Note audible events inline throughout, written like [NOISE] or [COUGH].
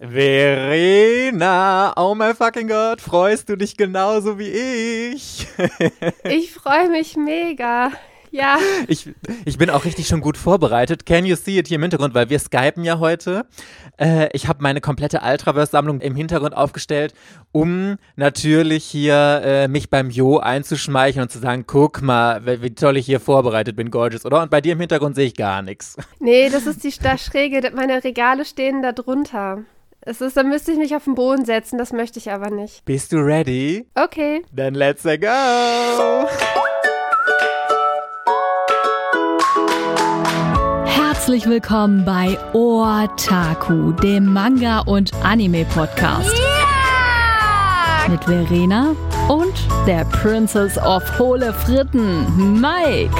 Verena, oh my fucking God, freust du dich genauso wie ich? [LAUGHS] ich freue mich mega. Ja. Ich, ich bin auch richtig schon gut vorbereitet. Can you see it hier im Hintergrund, weil wir skypen ja heute. Äh, ich habe meine komplette Ultraverse-Sammlung im Hintergrund aufgestellt, um natürlich hier äh, mich beim Jo einzuschmeicheln und zu sagen, guck mal, wie, wie, toll ich hier vorbereitet bin, gorgeous, oder? Und bei dir im Hintergrund sehe ich gar nichts. Nee, das ist die da Schräge. Meine Regale stehen da drunter. Es ist, dann müsste ich mich auf den Boden setzen, das möchte ich aber nicht. Bist du ready? Okay. Dann let's go! Herzlich willkommen bei Otaku, dem Manga- und Anime-Podcast. Yeah! Mit Verena und der Princess of Hohle Fritten, Mike.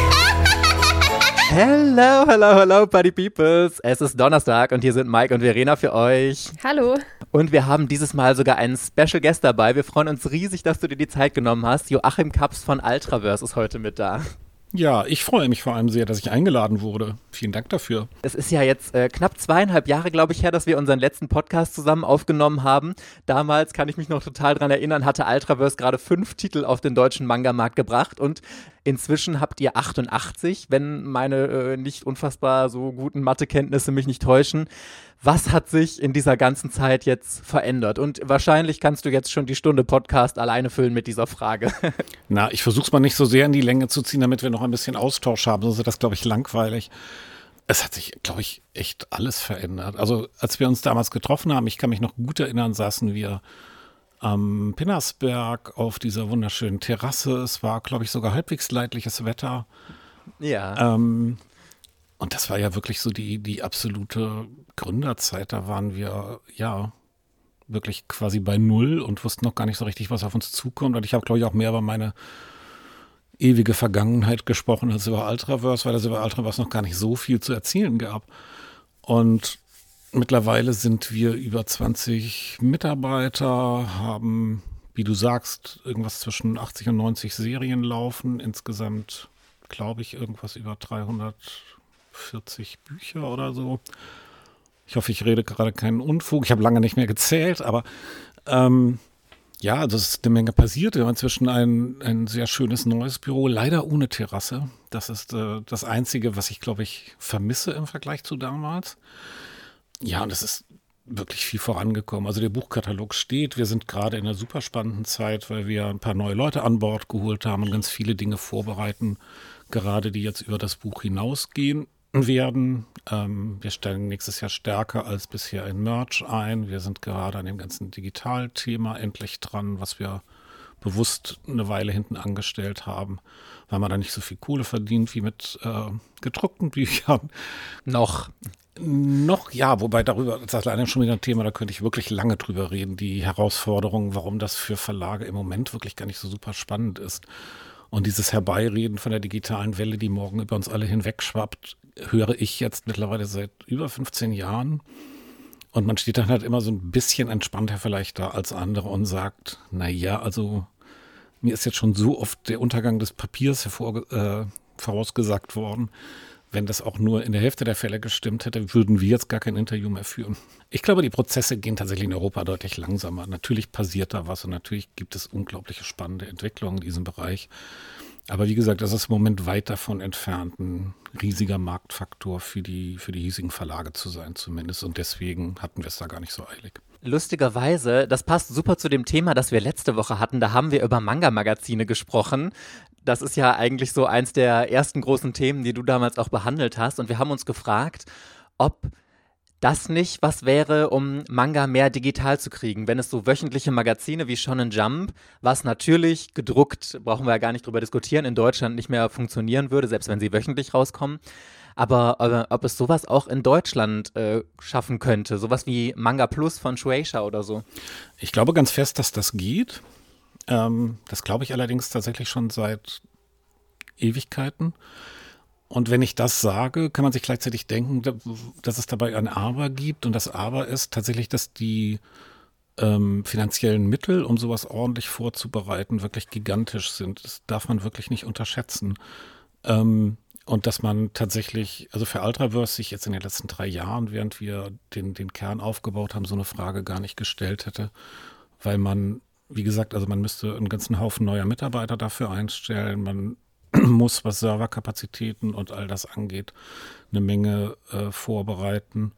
Hello, hello, hello, Buddy Peoples. Es ist Donnerstag und hier sind Mike und Verena für euch. Hallo. Und wir haben dieses Mal sogar einen Special Guest dabei. Wir freuen uns riesig, dass du dir die Zeit genommen hast. Joachim Kaps von Ultraverse ist heute mit da. Ja, ich freue mich vor allem sehr, dass ich eingeladen wurde. Vielen Dank dafür. Es ist ja jetzt äh, knapp zweieinhalb Jahre, glaube ich, her, dass wir unseren letzten Podcast zusammen aufgenommen haben. Damals kann ich mich noch total dran erinnern, hatte Ultraverse gerade fünf Titel auf den deutschen Manga-Markt gebracht und inzwischen habt ihr 88, wenn meine äh, nicht unfassbar so guten Mathekenntnisse mich nicht täuschen. Was hat sich in dieser ganzen Zeit jetzt verändert? Und wahrscheinlich kannst du jetzt schon die Stunde Podcast alleine füllen mit dieser Frage. [LAUGHS] Na, ich versuche es mal nicht so sehr in die Länge zu ziehen, damit wir noch ein bisschen Austausch haben, sonst ist das, glaube ich, langweilig. Es hat sich, glaube ich, echt alles verändert. Also, als wir uns damals getroffen haben, ich kann mich noch gut erinnern, saßen wir am Pinnersberg auf dieser wunderschönen Terrasse. Es war, glaube ich, sogar halbwegs leidliches Wetter. Ja. Ähm, und das war ja wirklich so die, die absolute Gründerzeit. Da waren wir, ja, wirklich quasi bei Null und wussten noch gar nicht so richtig, was auf uns zukommt. Und ich habe, glaube ich, auch mehr über meine ewige Vergangenheit gesprochen als über Ultraverse, weil es über Ultraverse noch gar nicht so viel zu erzählen gab. Und mittlerweile sind wir über 20 Mitarbeiter, haben, wie du sagst, irgendwas zwischen 80 und 90 Serien laufen. Insgesamt, glaube ich, irgendwas über 300 40 Bücher oder so. Ich hoffe, ich rede gerade keinen Unfug. Ich habe lange nicht mehr gezählt, aber ähm, ja, also es ist eine Menge passiert. Wir haben inzwischen ein, ein sehr schönes neues Büro, leider ohne Terrasse. Das ist äh, das Einzige, was ich, glaube ich, vermisse im Vergleich zu damals. Ja, und es ist wirklich viel vorangekommen. Also der Buchkatalog steht. Wir sind gerade in einer super spannenden Zeit, weil wir ein paar neue Leute an Bord geholt haben und ganz viele Dinge vorbereiten, gerade die jetzt über das Buch hinausgehen werden. Ähm, wir stellen nächstes Jahr stärker als bisher in Merch ein. Wir sind gerade an dem ganzen Digitalthema endlich dran, was wir bewusst eine Weile hinten angestellt haben, weil man da nicht so viel Kohle verdient wie mit äh, gedruckten Büchern. Noch. Noch, ja, wobei darüber, das ist leider schon wieder ein Thema, da könnte ich wirklich lange drüber reden, die Herausforderungen, warum das für Verlage im Moment wirklich gar nicht so super spannend ist. Und dieses Herbeireden von der digitalen Welle, die morgen über uns alle hinwegschwappt, höre ich jetzt mittlerweile seit über 15 Jahren. Und man steht dann halt immer so ein bisschen entspannter vielleicht da als andere und sagt, na ja, also mir ist jetzt schon so oft der Untergang des Papiers hervor, äh, vorausgesagt worden. Wenn das auch nur in der Hälfte der Fälle gestimmt hätte, würden wir jetzt gar kein Interview mehr führen. Ich glaube, die Prozesse gehen tatsächlich in Europa deutlich langsamer. Natürlich passiert da was und natürlich gibt es unglaubliche spannende Entwicklungen in diesem Bereich. Aber wie gesagt, das ist im Moment weit davon entfernt, ein riesiger Marktfaktor für die, für die hiesigen Verlage zu sein, zumindest. Und deswegen hatten wir es da gar nicht so eilig. Lustigerweise, das passt super zu dem Thema, das wir letzte Woche hatten. Da haben wir über Manga-Magazine gesprochen. Das ist ja eigentlich so eins der ersten großen Themen, die du damals auch behandelt hast. Und wir haben uns gefragt, ob das nicht was wäre, um Manga mehr digital zu kriegen? Wenn es so wöchentliche Magazine wie Shonen Jump, was natürlich gedruckt, brauchen wir ja gar nicht drüber diskutieren, in Deutschland nicht mehr funktionieren würde, selbst wenn sie wöchentlich rauskommen. Aber, ob es sowas auch in Deutschland äh, schaffen könnte, sowas wie Manga Plus von Shueisha oder so? Ich glaube ganz fest, dass das geht. Ähm, das glaube ich allerdings tatsächlich schon seit Ewigkeiten. Und wenn ich das sage, kann man sich gleichzeitig denken, dass es dabei ein Aber gibt. Und das Aber ist tatsächlich, dass die ähm, finanziellen Mittel, um sowas ordentlich vorzubereiten, wirklich gigantisch sind. Das darf man wirklich nicht unterschätzen. Ähm, und dass man tatsächlich, also für Ultraverse sich jetzt in den letzten drei Jahren, während wir den, den Kern aufgebaut haben, so eine Frage gar nicht gestellt hätte, weil man, wie gesagt, also man müsste einen ganzen Haufen neuer Mitarbeiter dafür einstellen, man [CLEARS THROAT] muss, was Serverkapazitäten und all das angeht, eine Menge äh, vorbereiten.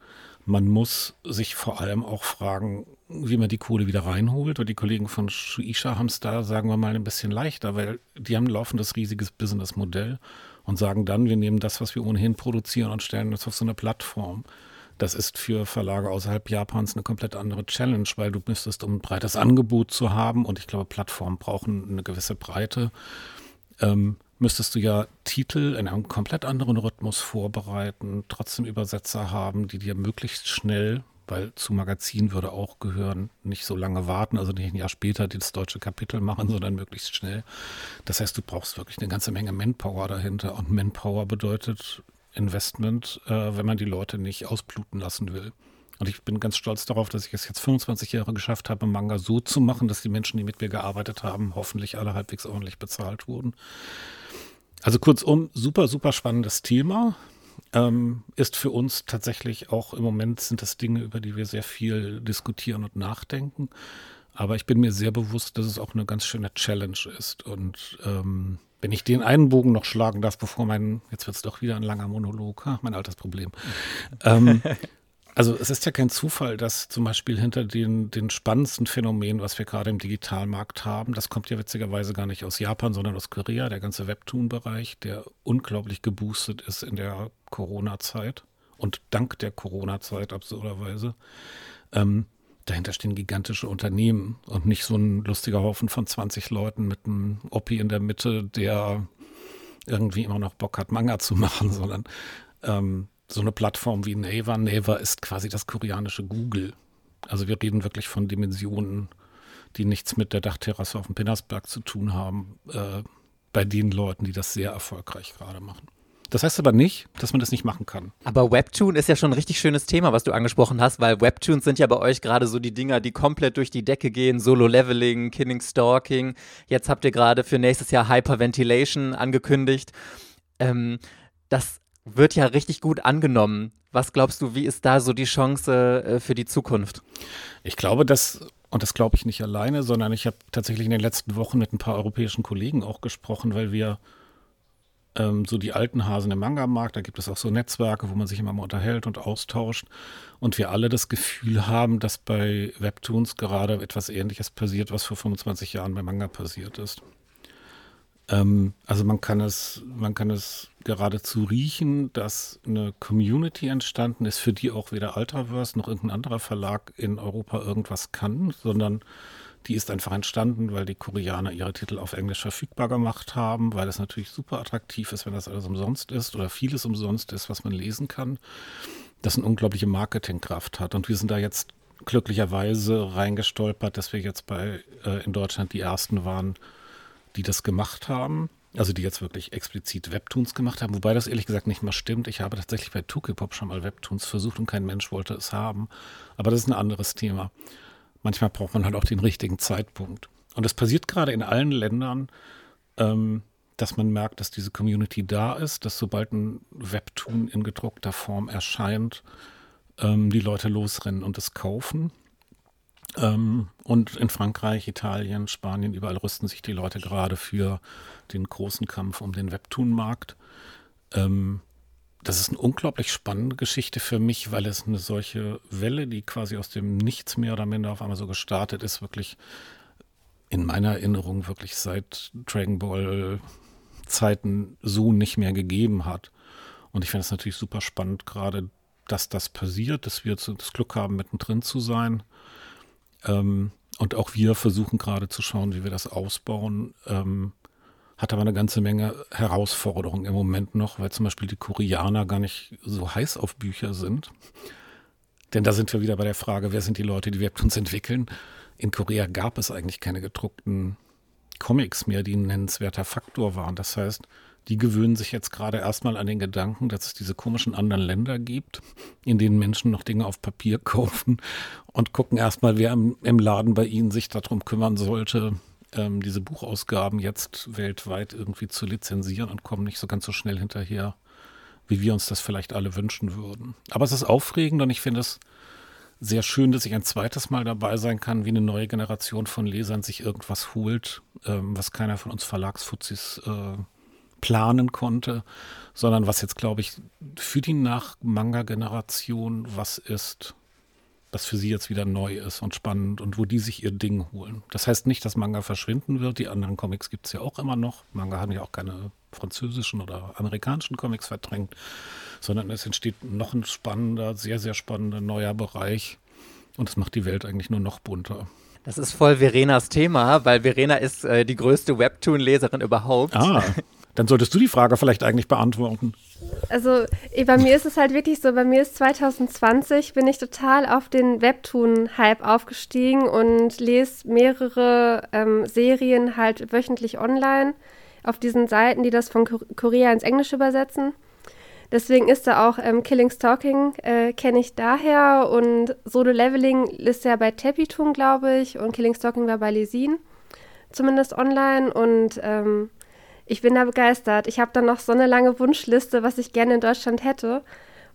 Man muss sich vor allem auch fragen, wie man die Kohle wieder reinholt. Und die Kollegen von Shuisha haben es da, sagen wir mal, ein bisschen leichter, weil die haben ein laufendes riesiges Businessmodell und sagen dann, wir nehmen das, was wir ohnehin produzieren und stellen das auf so eine Plattform. Das ist für Verlage außerhalb Japans eine komplett andere Challenge, weil du müsstest, um ein breites Angebot zu haben, und ich glaube, Plattformen brauchen eine gewisse Breite, ähm, müsstest du ja Titel in einem komplett anderen Rhythmus vorbereiten, trotzdem Übersetzer haben, die dir möglichst schnell weil zu Magazin würde auch gehören, nicht so lange warten, also nicht ein Jahr später das deutsche Kapitel machen, sondern möglichst schnell. Das heißt, du brauchst wirklich eine ganze Menge Manpower dahinter und Manpower bedeutet Investment, äh, wenn man die Leute nicht ausbluten lassen will. Und ich bin ganz stolz darauf, dass ich es jetzt 25 Jahre geschafft habe, Manga so zu machen, dass die Menschen, die mit mir gearbeitet haben, hoffentlich alle halbwegs ordentlich bezahlt wurden. Also kurzum, super, super spannendes Thema ähm, ist für uns tatsächlich auch im Moment sind das Dinge, über die wir sehr viel diskutieren und nachdenken. Aber ich bin mir sehr bewusst, dass es auch eine ganz schöne Challenge ist. Und ähm, wenn ich den einen Bogen noch schlagen darf, bevor mein, jetzt wird es doch wieder ein langer Monolog, ha, mein altes Problem. ähm, [LAUGHS] also es ist ja kein Zufall, dass zum Beispiel hinter den, den spannendsten Phänomenen, was wir gerade im Digitalmarkt haben, das kommt ja witzigerweise gar nicht aus Japan, sondern aus Korea, der ganze Webtoon-Bereich, der unglaublich geboostet ist in der Corona-Zeit und dank der Corona-Zeit absurderweise. Ähm, dahinter stehen gigantische Unternehmen und nicht so ein lustiger Haufen von 20 Leuten mit einem Oppi in der Mitte, der irgendwie immer noch Bock hat, Manga zu [LAUGHS] machen, sondern ähm, so eine Plattform wie Naver. Naver ist quasi das koreanische Google. Also wir reden wirklich von Dimensionen, die nichts mit der Dachterrasse auf dem Pinnersberg zu tun haben, äh, bei den Leuten, die das sehr erfolgreich gerade machen. Das heißt aber nicht, dass man das nicht machen kann. Aber Webtoon ist ja schon ein richtig schönes Thema, was du angesprochen hast, weil Webtoons sind ja bei euch gerade so die Dinger, die komplett durch die Decke gehen. Solo-Leveling, Killing Stalking. Jetzt habt ihr gerade für nächstes Jahr Hyperventilation angekündigt. Ähm, das wird ja richtig gut angenommen. Was glaubst du, wie ist da so die Chance äh, für die Zukunft? Ich glaube, dass, und das glaube ich nicht alleine, sondern ich habe tatsächlich in den letzten Wochen mit ein paar europäischen Kollegen auch gesprochen, weil wir ähm, so die alten Hasen im Manga-Markt, da gibt es auch so Netzwerke, wo man sich immer mal unterhält und austauscht. Und wir alle das Gefühl haben, dass bei Webtoons gerade etwas Ähnliches passiert, was vor 25 Jahren bei Manga passiert ist. Ähm, also man kann es, man kann es geradezu riechen, dass eine Community entstanden ist, für die auch weder Ultraverse noch irgendein anderer Verlag in Europa irgendwas kann, sondern die ist einfach entstanden, weil die Koreaner ihre Titel auf Englisch verfügbar gemacht haben, weil es natürlich super attraktiv ist, wenn das alles umsonst ist oder vieles umsonst ist, was man lesen kann. Das eine unglaubliche Marketingkraft hat. Und wir sind da jetzt glücklicherweise reingestolpert, dass wir jetzt bei äh, in Deutschland die ersten waren, die das gemacht haben. Also die jetzt wirklich explizit Webtoons gemacht haben, wobei das ehrlich gesagt nicht mal stimmt. Ich habe tatsächlich bei Tukipop schon mal Webtoons versucht und kein Mensch wollte es haben. Aber das ist ein anderes Thema. Manchmal braucht man halt auch den richtigen Zeitpunkt. Und es passiert gerade in allen Ländern, ähm, dass man merkt, dass diese Community da ist, dass sobald ein Webtoon in gedruckter Form erscheint, ähm, die Leute losrennen und es kaufen. Ähm, und in Frankreich, Italien, Spanien, überall rüsten sich die Leute gerade für den großen Kampf um den Webtoon-Markt. Ähm, das ist eine unglaublich spannende Geschichte für mich, weil es eine solche Welle, die quasi aus dem Nichts mehr oder minder auf einmal so gestartet ist, wirklich in meiner Erinnerung wirklich seit Dragon Ball Zeiten so nicht mehr gegeben hat. Und ich finde es natürlich super spannend, gerade, dass das passiert, dass wir das Glück haben, mittendrin zu sein. Ähm, und auch wir versuchen gerade zu schauen, wie wir das ausbauen. Ähm, hat aber eine ganze Menge Herausforderungen im Moment noch, weil zum Beispiel die Koreaner gar nicht so heiß auf Bücher sind. Denn da sind wir wieder bei der Frage, wer sind die Leute, die Webtoons entwickeln? In Korea gab es eigentlich keine gedruckten Comics mehr, die ein nennenswerter Faktor waren. Das heißt, die gewöhnen sich jetzt gerade erstmal an den Gedanken, dass es diese komischen anderen Länder gibt, in denen Menschen noch Dinge auf Papier kaufen und gucken erstmal, wer im, im Laden bei ihnen sich darum kümmern sollte, ähm, diese Buchausgaben jetzt weltweit irgendwie zu lizenzieren und kommen nicht so ganz so schnell hinterher, wie wir uns das vielleicht alle wünschen würden. Aber es ist aufregend und ich finde es sehr schön, dass ich ein zweites Mal dabei sein kann, wie eine neue Generation von Lesern sich irgendwas holt, ähm, was keiner von uns Verlagsfuzis äh, planen konnte, sondern was jetzt, glaube ich, für die Nach-Manga-Generation was ist, was für sie jetzt wieder neu ist und spannend und wo die sich ihr Ding holen. Das heißt nicht, dass Manga verschwinden wird. Die anderen Comics gibt es ja auch immer noch. Manga haben ja auch keine französischen oder amerikanischen Comics verdrängt, sondern es entsteht noch ein spannender, sehr, sehr spannender neuer Bereich und es macht die Welt eigentlich nur noch bunter. Das ist voll Verenas Thema, weil Verena ist äh, die größte Webtoon-Leserin überhaupt. Ah, [LAUGHS] dann solltest du die Frage vielleicht eigentlich beantworten. Also bei mir ist es halt wirklich so, bei mir ist 2020, bin ich total auf den Webtoon-Hype aufgestiegen und lese mehrere ähm, Serien halt wöchentlich online auf diesen Seiten, die das von Korea ins Englische übersetzen. Deswegen ist da auch ähm, Killing Stalking, äh, kenne ich daher. Und Solo Leveling ist ja bei Tepitun, glaube ich. Und Killing Stalking war bei Lesin, zumindest online. Und ähm, ich bin da begeistert. Ich habe dann noch so eine lange Wunschliste, was ich gerne in Deutschland hätte.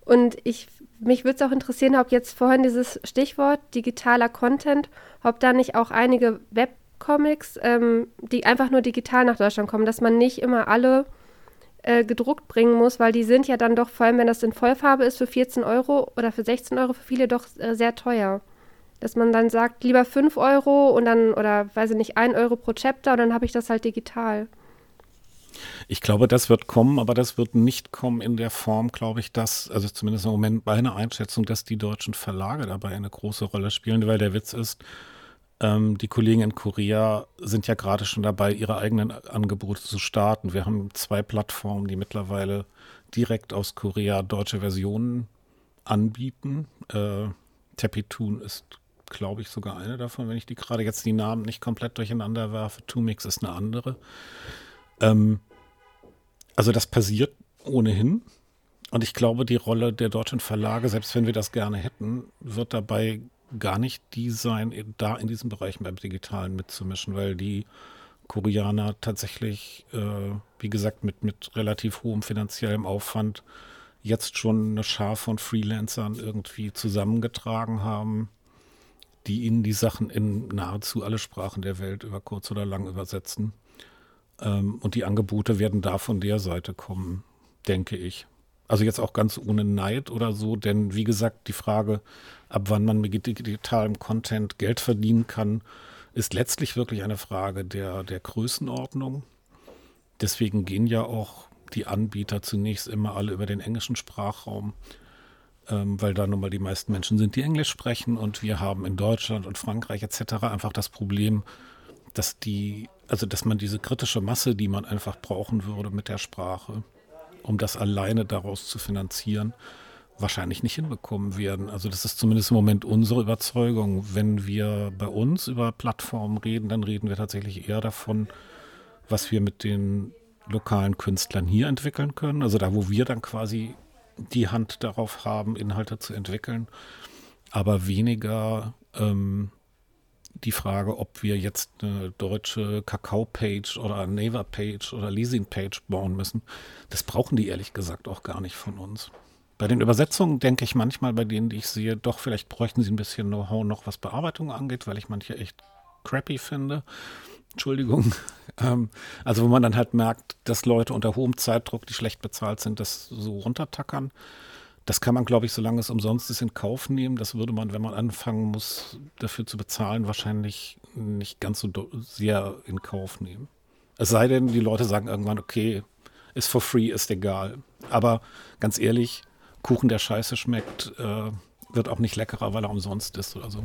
Und ich, mich würde es auch interessieren, ob jetzt vorhin dieses Stichwort digitaler Content, ob da nicht auch einige Webcomics, ähm, die einfach nur digital nach Deutschland kommen, dass man nicht immer alle äh, gedruckt bringen muss, weil die sind ja dann doch, vor allem wenn das in Vollfarbe ist, für 14 Euro oder für 16 Euro für viele doch äh, sehr teuer. Dass man dann sagt, lieber 5 Euro und dann, oder weiß ich nicht, 1 Euro pro Chapter und dann habe ich das halt digital. Ich glaube, das wird kommen, aber das wird nicht kommen in der Form, glaube ich, dass, also zumindest im Moment meine Einschätzung, dass die deutschen Verlage dabei eine große Rolle spielen, weil der Witz ist, ähm, die Kollegen in Korea sind ja gerade schon dabei, ihre eigenen Angebote zu starten. Wir haben zwei Plattformen, die mittlerweile direkt aus Korea deutsche Versionen anbieten. Äh, Tepitoon ist, glaube ich, sogar eine davon, wenn ich die gerade jetzt die Namen nicht komplett durcheinander werfe. Tumix ist eine andere. Ähm, also das passiert ohnehin. Und ich glaube, die Rolle der deutschen Verlage, selbst wenn wir das gerne hätten, wird dabei gar nicht die sein, da in diesem Bereich beim Digitalen mitzumischen, weil die Koreaner tatsächlich, äh, wie gesagt, mit, mit relativ hohem finanziellem Aufwand jetzt schon eine Schar von Freelancern irgendwie zusammengetragen haben, die ihnen die Sachen in nahezu alle Sprachen der Welt über kurz oder lang übersetzen. Ähm, und die Angebote werden da von der Seite kommen, denke ich. Also jetzt auch ganz ohne Neid oder so, denn wie gesagt, die Frage, ab wann man mit digitalem Content Geld verdienen kann, ist letztlich wirklich eine Frage der, der Größenordnung. Deswegen gehen ja auch die Anbieter zunächst immer alle über den englischen Sprachraum, ähm, weil da nun mal die meisten Menschen sind, die Englisch sprechen. Und wir haben in Deutschland und Frankreich etc. einfach das Problem, dass die also dass man diese kritische Masse, die man einfach brauchen würde mit der Sprache, um das alleine daraus zu finanzieren, wahrscheinlich nicht hinbekommen werden. Also das ist zumindest im Moment unsere Überzeugung. Wenn wir bei uns über Plattformen reden, dann reden wir tatsächlich eher davon, was wir mit den lokalen Künstlern hier entwickeln können. Also da, wo wir dann quasi die Hand darauf haben, Inhalte zu entwickeln, aber weniger ähm, die Frage, ob wir jetzt eine deutsche Kakao-Page oder Naver-Page oder Leasing-Page bauen müssen, das brauchen die ehrlich gesagt auch gar nicht von uns. Bei den Übersetzungen denke ich manchmal, bei denen, die ich sehe, doch, vielleicht bräuchten sie ein bisschen Know-how noch, was Bearbeitung angeht, weil ich manche echt crappy finde. Entschuldigung. [LAUGHS] Ähm, also, wo man dann halt merkt, dass Leute unter hohem Zeitdruck, die schlecht bezahlt sind, das so runtertackern. Das kann man, glaube ich, solange es umsonst ist, in Kauf nehmen. Das würde man, wenn man anfangen muss, dafür zu bezahlen, wahrscheinlich nicht ganz so sehr in Kauf nehmen. Es sei denn, die Leute sagen irgendwann, okay, ist for free, ist egal. Aber ganz ehrlich, Kuchen, der scheiße schmeckt, äh, wird auch nicht leckerer, weil er umsonst ist oder so.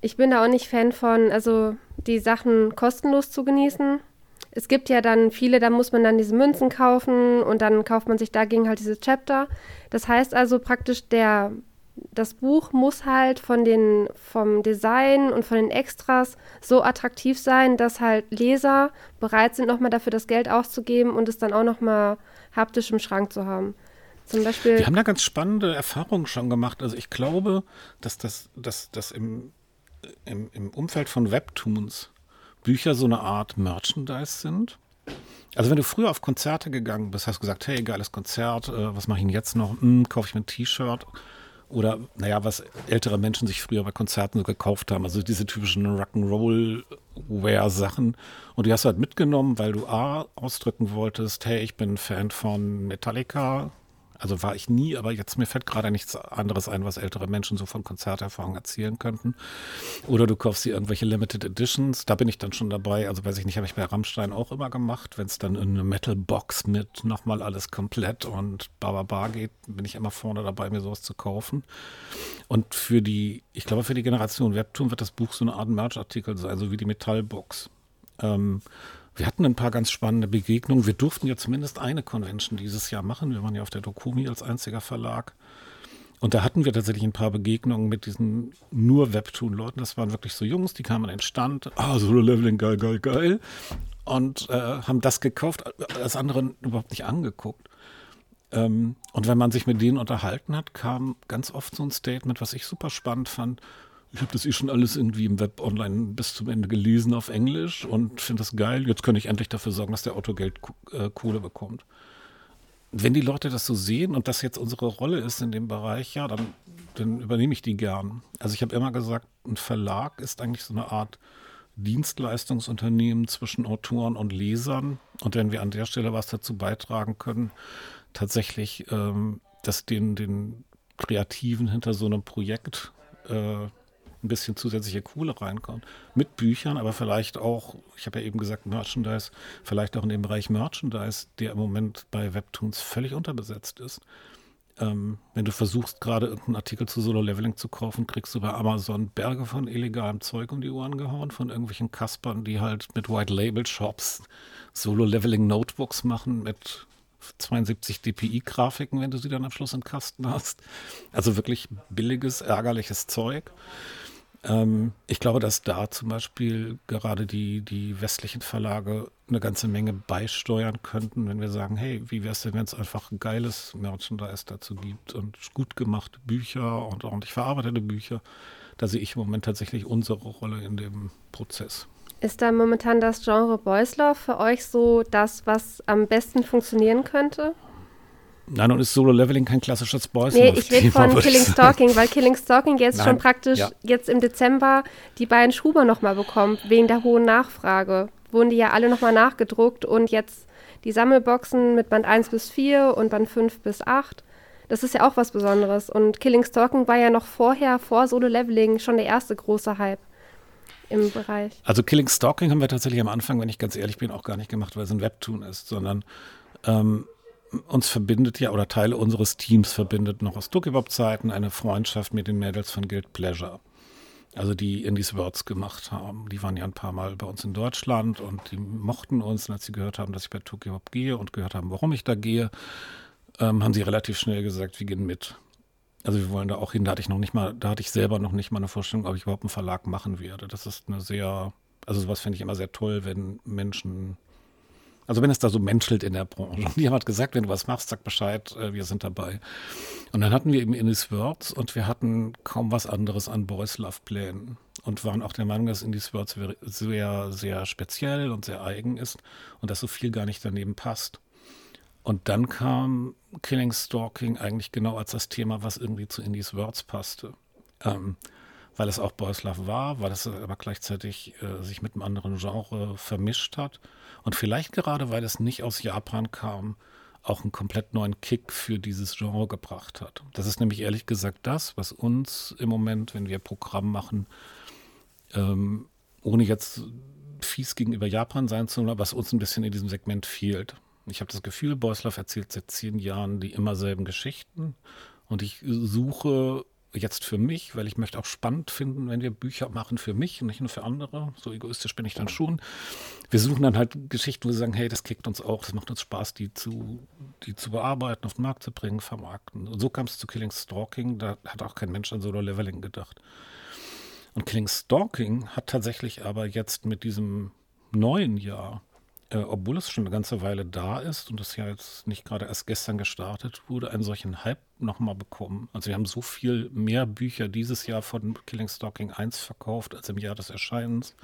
Ich bin da auch nicht Fan von, also die Sachen kostenlos zu genießen es gibt ja dann viele, da muss man dann diese Münzen kaufen und dann kauft man sich dagegen halt diese Chapter. Das heißt also praktisch, der, das Buch muss halt von den, vom Design und von den Extras so attraktiv sein, dass halt Leser bereit sind, nochmal dafür das Geld auszugeben und es dann auch nochmal haptisch im Schrank zu haben. Zum Beispiel. Wir haben da ganz spannende Erfahrungen schon gemacht. Also ich glaube, dass das, dass, dass im, im, im Umfeld von Webtoons Bücher so eine Art Merchandise sind. Also wenn du früher auf Konzerte gegangen bist, hast du gesagt, hey, geiles Konzert, äh, was mache ich denn jetzt noch? Hm, kaufe ich mir ein T-Shirt? Oder, naja, was ältere Menschen sich früher bei Konzerten so gekauft haben. Also diese typischen Rock'n'Roll-Wear-Sachen. Und die hast du halt mitgenommen, weil du A, ausdrücken wolltest, hey, ich bin Fan von Metallica, also war ich nie, aber jetzt mir fällt gerade nichts anderes ein, was ältere Menschen so von Konzerterfahrung erzählen könnten. Oder du kaufst dir irgendwelche Limited Editions, da bin ich dann schon dabei. Also weiß ich nicht, habe ich bei Rammstein auch immer gemacht, wenn es dann in eine Metal Box mit nochmal alles komplett und Bababa geht, bin ich immer vorne dabei, mir sowas zu kaufen. Und für die, ich glaube, für die Generation Webtoon wird das Buch so eine Art Merch-Artikel sein, so wie die Metallbox. Ähm, wir hatten ein paar ganz spannende Begegnungen. Wir durften ja zumindest eine Convention dieses Jahr machen. Wir waren ja auf der Dokumi als einziger Verlag. Und da hatten wir tatsächlich ein paar Begegnungen mit diesen nur Webtoon-Leuten. Das waren wirklich so Jungs, die kamen an den Stand. Ah, Solo Leveling, geil, geil, geil. Und äh, haben das gekauft, als anderen überhaupt nicht angeguckt. Ähm, und wenn man sich mit denen unterhalten hat, kam ganz oft so ein Statement, was ich super spannend fand ich habe das eh schon alles irgendwie im Web online bis zum Ende gelesen auf Englisch und finde das geil. Jetzt kann ich endlich dafür sorgen, dass der Autor Geld äh, Kohle bekommt. Wenn die Leute das so sehen und das jetzt unsere Rolle ist in dem Bereich, ja, dann, dann übernehme ich die gern. Also ich habe immer gesagt, ein Verlag ist eigentlich so eine Art Dienstleistungsunternehmen zwischen Autoren und Lesern. Und wenn wir an der Stelle was dazu beitragen können, tatsächlich, ähm, dass den, den Kreativen hinter so einem Projekt äh, ein bisschen zusätzliche Kohle reinkommt. Mit Büchern, aber vielleicht auch, ich habe ja eben gesagt, Merchandise, vielleicht auch in dem Bereich Merchandise, der im Moment bei Webtoons völlig unterbesetzt ist. Ähm, wenn du versuchst, gerade irgendeinen Artikel zu Solo-Leveling zu kaufen, kriegst du bei Amazon Berge von illegalem Zeug um die Ohren gehauen, von irgendwelchen Kaspern, die halt mit White-Label-Shops Solo-Leveling-Notebooks machen mit 72 DPI-Grafiken, wenn du sie dann am Schluss im Kasten hast. Also wirklich billiges, ärgerliches Zeug. Ähm, ich glaube, dass da zum Beispiel gerade die, die westlichen Verlage eine ganze Menge beisteuern könnten, wenn wir sagen, hey, wie wäre es denn, wenn es einfach ein geiles Merchandise dazu gibt und gut gemachte Bücher und ordentlich verarbeitete Bücher. Da sehe ich im Moment tatsächlich unsere Rolle in dem Prozess. Ist da momentan das Genre Boys Love für euch so das, was am besten funktionieren könnte? Nein, und ist Solo-Leveling kein klassisches boys Nee, ich rede von Killing Stalking, weil Killing Stalking jetzt Nein, schon praktisch ja. jetzt im Dezember die beiden Schuber nochmal bekommt, wegen der hohen Nachfrage. Wurden die ja alle nochmal nachgedruckt und jetzt die Sammelboxen mit Band 1 bis 4 und Band 5 bis 8. Das ist ja auch was Besonderes. Und Killing Stalking war ja noch vorher, vor Solo-Leveling, schon der erste große Hype im Bereich. Also Killing Stalking haben wir tatsächlich am Anfang, wenn ich ganz ehrlich bin, auch gar nicht gemacht, weil es ein Webtoon ist, sondern ähm, uns verbindet ja, oder Teile unseres Teams verbindet noch aus Duckebop-Zeiten eine Freundschaft mit den Mädels von Guild Pleasure. Also die Indies Words gemacht haben. Die waren ja ein paar Mal bei uns in Deutschland und die mochten uns. Und als sie gehört haben, dass ich bei Hop gehe und gehört haben, warum ich da gehe, ähm, haben sie relativ schnell gesagt, wir gehen mit. Also wir wollen da auch hin. Da hatte ich noch nicht mal, da hatte ich selber noch nicht mal eine Vorstellung, ob ich überhaupt einen Verlag machen werde. Das ist eine sehr, also sowas finde ich immer sehr toll, wenn Menschen also wenn es da so menschelt in der Branche. Und jemand hat gesagt, wenn du was machst, sag Bescheid, äh, wir sind dabei. Und dann hatten wir eben Indies Words und wir hatten kaum was anderes an Boys Love Plänen und waren auch der Meinung, dass Indies Words sehr, sehr speziell und sehr eigen ist und dass so viel gar nicht daneben passt. Und dann kam Killing Stalking eigentlich genau als das Thema, was irgendwie zu Indies Words passte. Ähm, weil es auch Boys Love war, weil es aber gleichzeitig äh, sich mit einem anderen Genre vermischt hat und vielleicht gerade, weil es nicht aus Japan kam, auch einen komplett neuen Kick für dieses Genre gebracht hat. Das ist nämlich ehrlich gesagt das, was uns im Moment, wenn wir Programm machen, ähm, ohne jetzt fies gegenüber Japan sein zu wollen, was uns ein bisschen in diesem Segment fehlt. Ich habe das Gefühl, Love erzählt seit zehn Jahren die immer selben Geschichten und ich suche jetzt für mich, weil ich möchte auch spannend finden, wenn wir Bücher machen für mich und nicht nur für andere. So egoistisch bin ich dann schon. Wir suchen dann halt Geschichten, wo wir sagen, hey, das kickt uns auch, das macht uns Spaß, die zu, die zu bearbeiten, auf den Markt zu bringen, vermarkten. Und so kam es zu Killing Stalking, da hat auch kein Mensch an Solo-Leveling gedacht. Und Killing Stalking hat tatsächlich aber jetzt mit diesem neuen Jahr äh, obwohl es schon eine ganze Weile da ist und es ja jetzt nicht gerade erst gestern gestartet wurde, einen solchen Hype nochmal bekommen. Also wir haben so viel mehr Bücher dieses Jahr von Killing Stalking 1 verkauft als im Jahr des Erscheinens.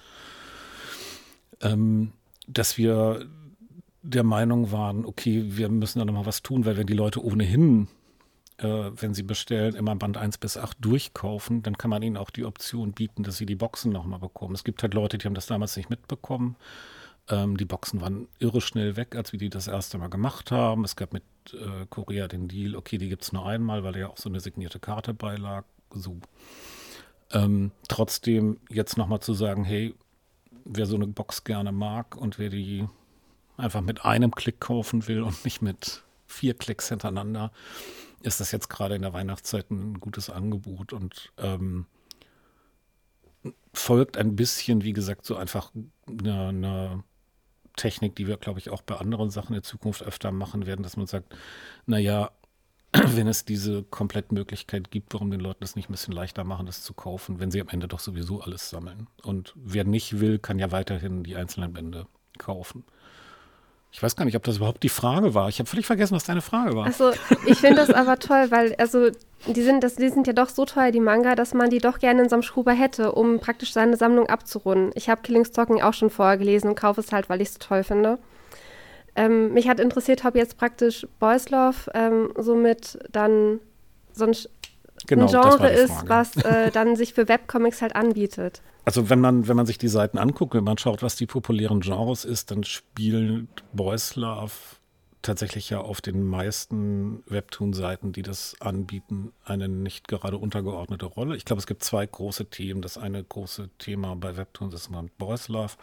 ähm, dass wir der Meinung waren, okay, wir müssen da nochmal was tun, weil wenn die Leute ohnehin, äh, wenn sie bestellen, immer Band 1 bis 8 durchkaufen, dann kann man ihnen auch die Option bieten, dass sie die Boxen nochmal bekommen. Es gibt halt Leute, die haben das damals nicht mitbekommen. Ähm, die Boxen waren irre schnell weg, als wir die das erste Mal gemacht haben. Es gab mit äh, Korea den Deal, okay, die gibt es nur einmal, weil ja auch so eine signierte Karte beilag. So. Ähm, trotzdem jetzt nochmal zu sagen, hey, wer so eine Box gerne mag und wer die einfach mit einem Klick kaufen will und nicht mit vier Klicks hintereinander, ist das jetzt gerade in der Weihnachtszeit ein gutes Angebot und ähm, folgt ein bisschen, wie gesagt, so einfach eine, eine Technik, die wir, glaube ich, auch bei anderen Sachen in Zukunft öfter machen werden, dass man sagt, naja, [CLEARS THROAT] wenn es diese Komplettmöglichkeit gibt, warum den Leuten das nicht ein bisschen leichter machen, das zu kaufen, wenn sie am Ende doch sowieso alles sammeln. Und wer nicht will, kann ja weiterhin die einzelnen Bände kaufen. Ich weiß gar nicht, ob das überhaupt die Frage war. Ich habe völlig vergessen, was deine Frage war. Also, ich finde das aber toll, weil, also, die sind, das, die sind ja doch so teuer, die Manga, dass man die doch gerne in so einem Schuber hätte, um praktisch seine Sammlung abzurunden. Ich habe Killing Stalking auch schon vorher gelesen und kaufe es halt, weil ich es toll finde. Ähm, mich hat interessiert, ob jetzt praktisch Boys Love ähm, somit dann so ein, genau, ein Genre ist, was äh, dann sich für Webcomics halt anbietet. Also wenn man, wenn man sich die Seiten anguckt, wenn man schaut, was die populären Genres ist, dann spielt Boys Love tatsächlich ja auf den meisten Webtoon-Seiten, die das anbieten, eine nicht gerade untergeordnete Rolle. Ich glaube, es gibt zwei große Themen. Das eine große Thema bei Webtoons ist mal Boys Love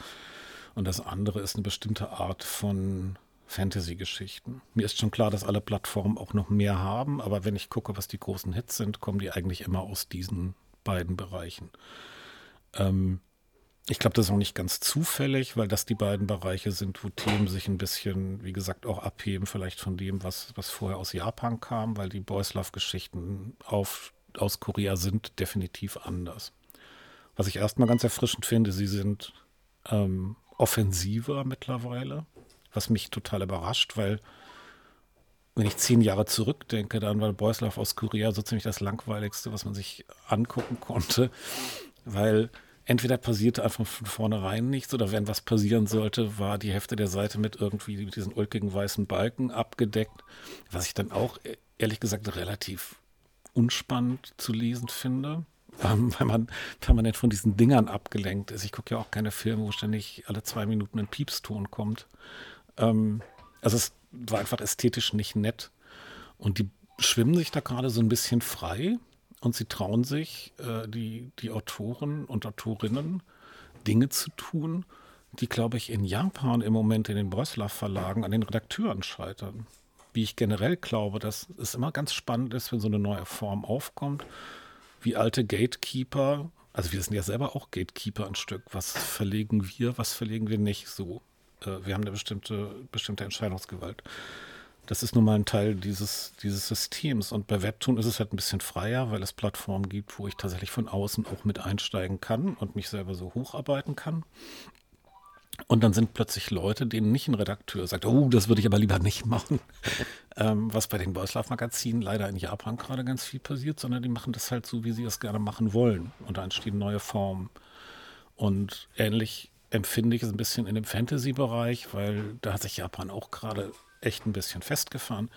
und das andere ist eine bestimmte Art von Fantasy-Geschichten. Mir ist schon klar, dass alle Plattformen auch noch mehr haben, aber wenn ich gucke, was die großen Hits sind, kommen die eigentlich immer aus diesen beiden Bereichen. Ähm, ich glaube, das ist auch nicht ganz zufällig, weil das die beiden Bereiche sind, wo Themen sich ein bisschen, wie gesagt, auch abheben, vielleicht von dem, was, was vorher aus Japan kam, weil die Boys Love-Geschichten aus Korea sind definitiv anders. Was ich erstmal ganz erfrischend finde, sie sind ähm, offensiver mittlerweile, was mich total überrascht, weil wenn ich zehn Jahre zurückdenke, dann war Love aus Korea so ziemlich das langweiligste, was man sich angucken konnte, weil entweder passierte einfach von vornherein nichts oder wenn was passieren sollte, war die Hälfte der Seite mit irgendwie mit diesen ulkigen weißen Balken abgedeckt, was ich dann auch e-, ehrlich gesagt relativ unspannend zu lesen finde, ähm, [LAUGHS] weil man permanent von diesen Dingern abgelenkt ist. Ich gucke ja auch keine Filme, wo ständig alle zwei Minuten ein Piepston kommt. Ähm, also es war einfach ästhetisch nicht nett und die schwimmen sich da gerade so ein bisschen frei und sie trauen sich, äh, die, die Autoren und Autorinnen, Dinge zu tun, die, glaube ich, in Japan im Moment in den Brösler-Verlagen an den Redakteuren scheitern. Wie ich generell glaube, dass es immer ganz spannend ist, wenn so eine neue Form aufkommt, wie alte Gatekeeper, also wir sind ja selber auch Gatekeeper ein Stück, was verlegen wir, was verlegen wir nicht so. Äh, wir haben eine bestimmte, bestimmte Entscheidungsgewalt. Das ist nun mal ein Teil dieses, dieses Systems. Und bei Webtoon ist es halt ein bisschen freier, weil es Plattformen gibt, wo ich tatsächlich von außen auch mit einsteigen kann und mich selber so hocharbeiten kann. Und dann sind plötzlich Leute, denen nicht ein Redakteur sagt, oh, das würde ich aber lieber nicht machen. [LAUGHS] ähm, was bei den Boys Love Magazinen leider in Japan gerade ganz viel passiert, sondern die machen das halt so, wie sie es gerne machen wollen. Und da entstehen neue Formen. Und ähnlich empfinde ich es ein bisschen in dem Fantasy-Bereich, weil da hat sich Japan auch gerade echt ein bisschen festgefahren.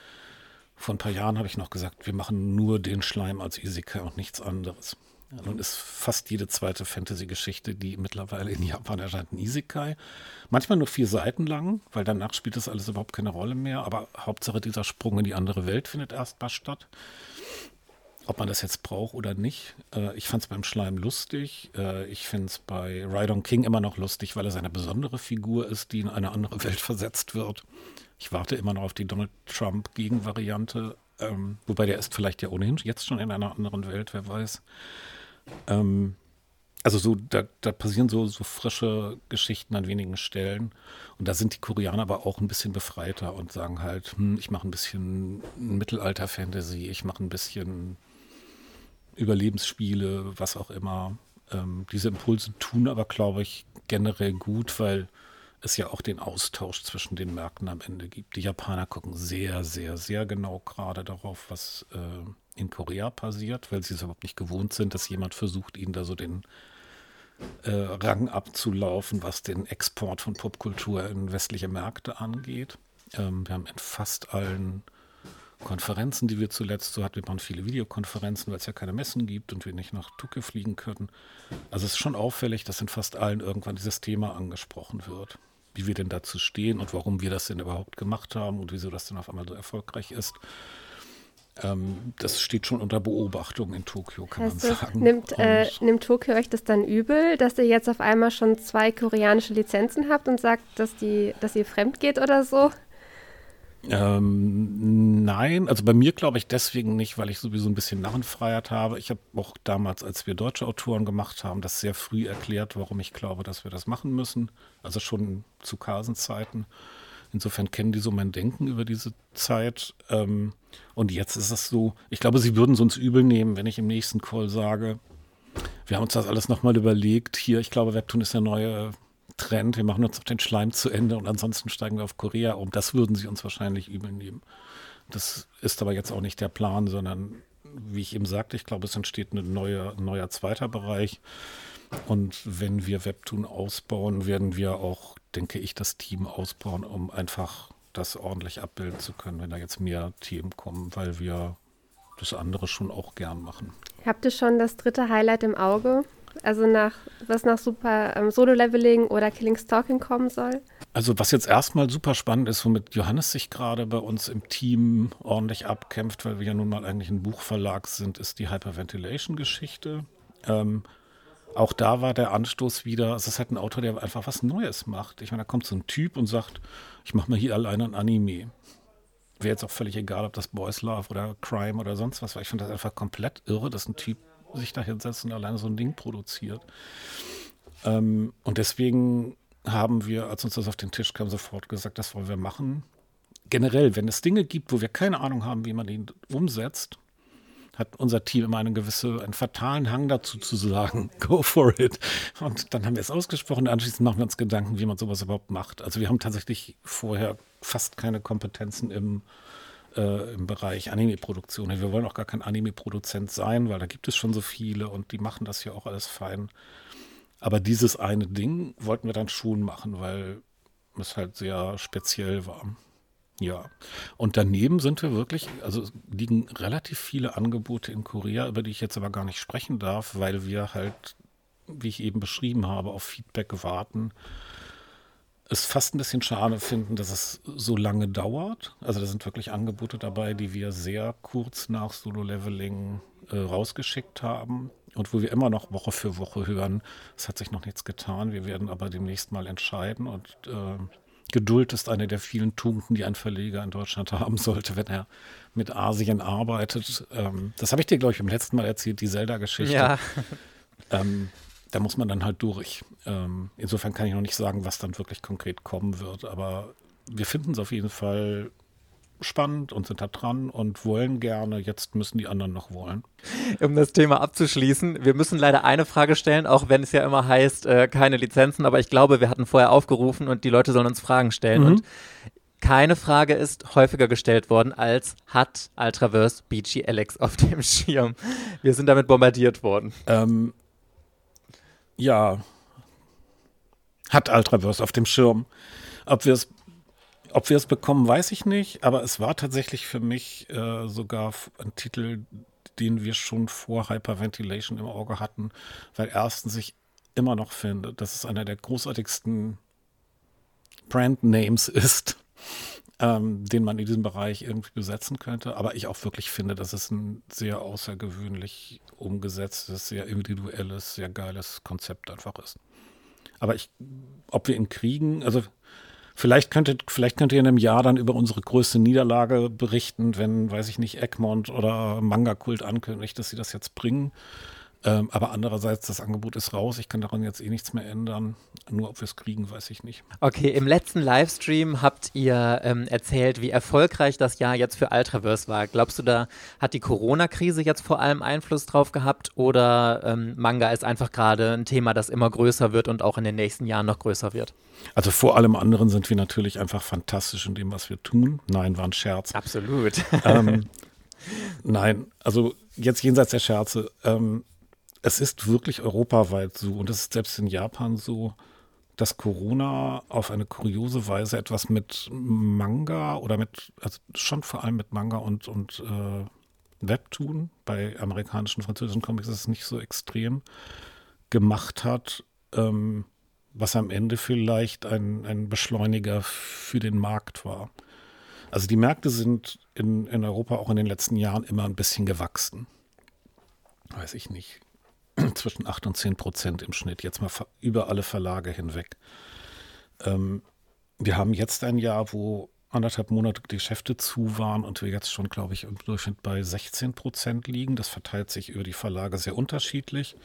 Vor ein paar Jahren habe ich noch gesagt, wir machen nur den Schleim als Isekai und nichts anderes. Nun ist fast jede zweite Fantasy-Geschichte, die mittlerweile in Japan erscheint, ein Isekai. Manchmal nur vier Seiten lang, weil danach spielt das alles überhaupt keine Rolle mehr. Aber Hauptsache dieser Sprung in die andere Welt findet erstmal statt. Ob man das jetzt braucht oder nicht. Äh, ich fand es beim Schleim lustig. Äh, ich finde es bei Rydon King immer noch lustig, weil er seine besondere Figur ist, die in eine andere Welt [LAUGHS] versetzt wird. Ich warte immer noch auf die Donald Trump-Gegenvariante. Ähm, wobei der ist vielleicht ja ohnehin jetzt schon in einer anderen Welt, wer weiß. Ähm, also so, da, da passieren so, so frische Geschichten an wenigen Stellen. Und da sind die Koreaner aber auch ein bisschen befreiter und sagen halt, hm, ich mache ein bisschen Mittelalter-Fantasy, ich mache ein bisschen Überlebensspiele, was auch immer. Ähm, diese Impulse tun aber, glaube ich, generell gut, weil es ja auch den Austausch zwischen den Märkten am Ende gibt. Die Japaner gucken sehr, sehr, sehr genau gerade darauf, was äh, in Korea passiert, weil sie es überhaupt nicht gewohnt sind, dass jemand versucht, ihnen da so den äh, Rang abzulaufen, was den Export von Popkultur in westliche Märkte angeht. Ähm, wir haben in fast allen Konferenzen, die wir zuletzt so hatten, wir machen viele Videokonferenzen, weil es ja keine Messen gibt und wir nicht nach Tokio fliegen können. Also es ist schon auffällig, dass in fast allen irgendwann dieses Thema angesprochen wird. Wie wir denn dazu stehen und warum wir das denn überhaupt gemacht haben und wieso das denn auf einmal so erfolgreich ist. Ähm, das steht schon unter Beobachtung in Tokio, kann heißt man sagen. Nimmt, äh, nimmt Tokio euch das dann übel, dass ihr jetzt auf einmal schon zwei koreanische Lizenzen habt und sagt, dass, die, dass ihr fremd geht oder so? Ähm, nein, also bei mir glaube ich deswegen nicht, weil ich sowieso ein bisschen Narrenfreiheit habe. Ich habe auch damals, als wir deutsche Autoren gemacht haben, das sehr früh erklärt, warum ich glaube, dass wir das machen müssen. Also schon zu Kasenzeiten. Insofern kennen die so mein Denken über diese Zeit. Ähm, und jetzt ist es so, ich glaube, sie würden es uns übel nehmen, wenn ich im nächsten Call sage, wir haben uns das alles nochmal überlegt. Hier, ich glaube, Webtoon ist der neue Trend. Wir machen uns auf den Schleim zu Ende und ansonsten steigen wir auf Korea um. Das würden sie uns wahrscheinlich übel nehmen. Das ist aber jetzt auch nicht der Plan, sondern wie ich eben sagte, ich glaube, es entsteht ein neuer, neuer zweiter Bereich. Und wenn wir Webtoon ausbauen, werden wir auch, denke ich, das Team ausbauen, um einfach das ordentlich abbilden zu können, wenn da jetzt mehr Themen kommen, weil wir das andere schon auch gern machen. Habt ihr schon das dritte Highlight im Auge? Also nach was nach Super ähm, Solo-Leveling oder Killing Stalking kommen soll? Also was jetzt erstmal super spannend ist, womit Johannes sich gerade bei uns im Team ordentlich abkämpft, weil wir ja nun mal eigentlich ein Buchverlag sind, ist die Hyperventilation-Geschichte. Ähm, auch da war der Anstoß wieder, es ist halt ein Autor, der einfach was Neues macht. Ich meine, da kommt so ein Typ und sagt, ich mache mal hier alleine ein Anime. Wäre jetzt auch völlig egal, ob das Boys Love oder Crime oder sonst was war. Ich finde das einfach komplett irre, dass ein Typ sich da hinsetzt und alleine so ein Ding produziert. Ähm, und deswegen haben wir, als uns das auf den Tisch kam, sofort gesagt, das wollen wir machen. Generell, wenn es Dinge gibt, wo wir keine Ahnung haben, wie man die umsetzt, hat unser Team immer einen gewissen, einen fatalen Hang dazu zu sagen, [LAUGHS] go for it. Und dann haben wir es ausgesprochen, anschließend machen wir uns Gedanken, wie man sowas überhaupt macht. Also wir haben tatsächlich vorher fast keine Kompetenzen im, äh, im Bereich Anime-Produktion. Wir wollen auch gar kein Anime-Produzent sein, weil da gibt es schon so viele und die machen das ja auch alles fein. Aber dieses eine Ding wollten wir dann schon machen, weil es halt sehr speziell war. Ja, und daneben sind wir wirklich, also liegen relativ viele Angebote in Korea, über die ich jetzt aber gar nicht sprechen darf, weil wir halt, wie ich eben beschrieben habe, auf Feedback warten. Es fast ein bisschen schade finden, dass es so lange dauert. Also da sind wirklich Angebote dabei, die wir sehr kurz nach Solo-Leveling äh, rausgeschickt haben und wo wir immer noch Woche für Woche hören, es hat sich noch nichts getan. Wir werden aber demnächst mal entscheiden und äh, Geduld ist eine der vielen Tugenden, die ein Verleger in Deutschland [LAUGHS] haben sollte, wenn er mit Asien arbeitet. Ähm, das habe ich dir, glaube ich, beim letzten Mal erzählt, die Zelda-Geschichte. Ja. Ähm, da muss man dann halt durch. Ähm, insofern kann ich noch nicht sagen, was dann wirklich konkret kommen wird, aber wir finden es auf jeden Fall spannend und sind da dran und wollen gerne. Jetzt müssen die anderen noch wollen. Um das Thema abzuschließen, wir müssen leider eine Frage stellen, auch wenn es ja immer heißt, äh, keine Lizenzen, aber ich glaube, wir hatten vorher aufgerufen und die Leute sollen uns Fragen stellen. Mhm. Und keine Frage ist häufiger gestellt worden als hat Ultraverse Beachy Alex auf dem [LAUGHS] Schirm? Wir sind damit bombardiert worden. Ähm, ja, hat Ultraverse auf dem Schirm. Ob wir es ob wir es bekommen, weiß ich nicht, aber es war tatsächlich für mich äh, sogar ein Titel, den wir schon vor Hyperventilation im Auge hatten, weil erstens ich immer noch finde, dass es einer der großartigsten Brand-Names [LAUGHS] ist, ähm, den man in diesem Bereich irgendwie besetzen könnte, aber ich auch wirklich finde, dass es ein sehr außergewöhnlich umgesetztes, sehr individuelles, sehr geiles Konzept einfach ist. Aber ich, ob wir ihn kriegen, also Vielleicht könntet, vielleicht könnt ihr in einem Jahr dann über unsere größte Niederlage berichten, wenn, weiß ich nicht, Egmont oder Manga Kult ankündigt, dass sie das jetzt bringen. Ähm, aber andererseits, das Angebot ist raus. Ich kann daran jetzt eh nichts mehr ändern. Nur ob wir es kriegen, weiß ich nicht. Okay, im letzten Livestream habt ihr ähm, erzählt, wie erfolgreich das Jahr jetzt für Ultraverse war. Glaubst du, da hat die Corona-Krise jetzt vor allem Einfluss drauf gehabt oder ähm, Manga ist einfach gerade ein Thema, das immer größer wird und auch in den nächsten Jahren noch größer wird? Also vor allem anderen sind wir natürlich einfach fantastisch in dem, was wir tun. Nein, war ein Scherz. Absolut. Ähm, [LAUGHS] nein, also jetzt jenseits der Scherze. Es ist wirklich europaweit so und es ist selbst in Japan so, dass Corona auf eine kuriose Weise etwas mit Manga oder mit, also schon vor allem mit Manga und, und äh, Webtoon, bei amerikanischen, französischen Comics ist es nicht so extrem, gemacht hat, ähm, was am Ende vielleicht ein, ein Beschleuniger für den Markt war. Also die Märkte sind in, in Europa auch in den letzten Jahren immer ein bisschen gewachsen. Weiß ich nicht. Zwischen 8 und 10 Prozent im Schnitt, jetzt mal über alle Verlage hinweg. Ähm, wir haben jetzt ein Jahr, wo anderthalb Monate die Geschäfte zu waren und wir jetzt schon, glaube ich, im Durchschnitt bei 16 Prozent liegen. Das verteilt sich über die Verlage sehr unterschiedlich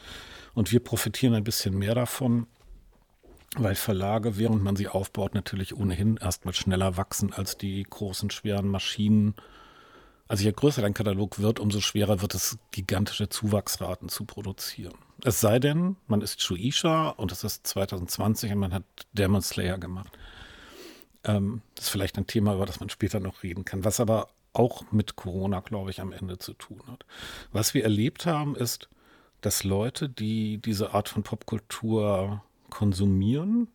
und wir profitieren ein bisschen mehr davon, weil Verlage, während man sie aufbaut, natürlich ohnehin erstmal schneller wachsen als die großen, schweren Maschinen. Also je größer dein Katalog wird, umso schwerer wird es, gigantische Zuwachsraten zu produzieren. Es sei denn, man ist Shueisha und es ist 2020 und man hat Demon Slayer gemacht. Ähm, das ist vielleicht ein Thema, über das man später noch reden kann, was aber auch mit Corona, glaube ich, am Ende zu tun hat. Was wir erlebt haben, ist, dass Leute, die diese Art von Popkultur konsumieren,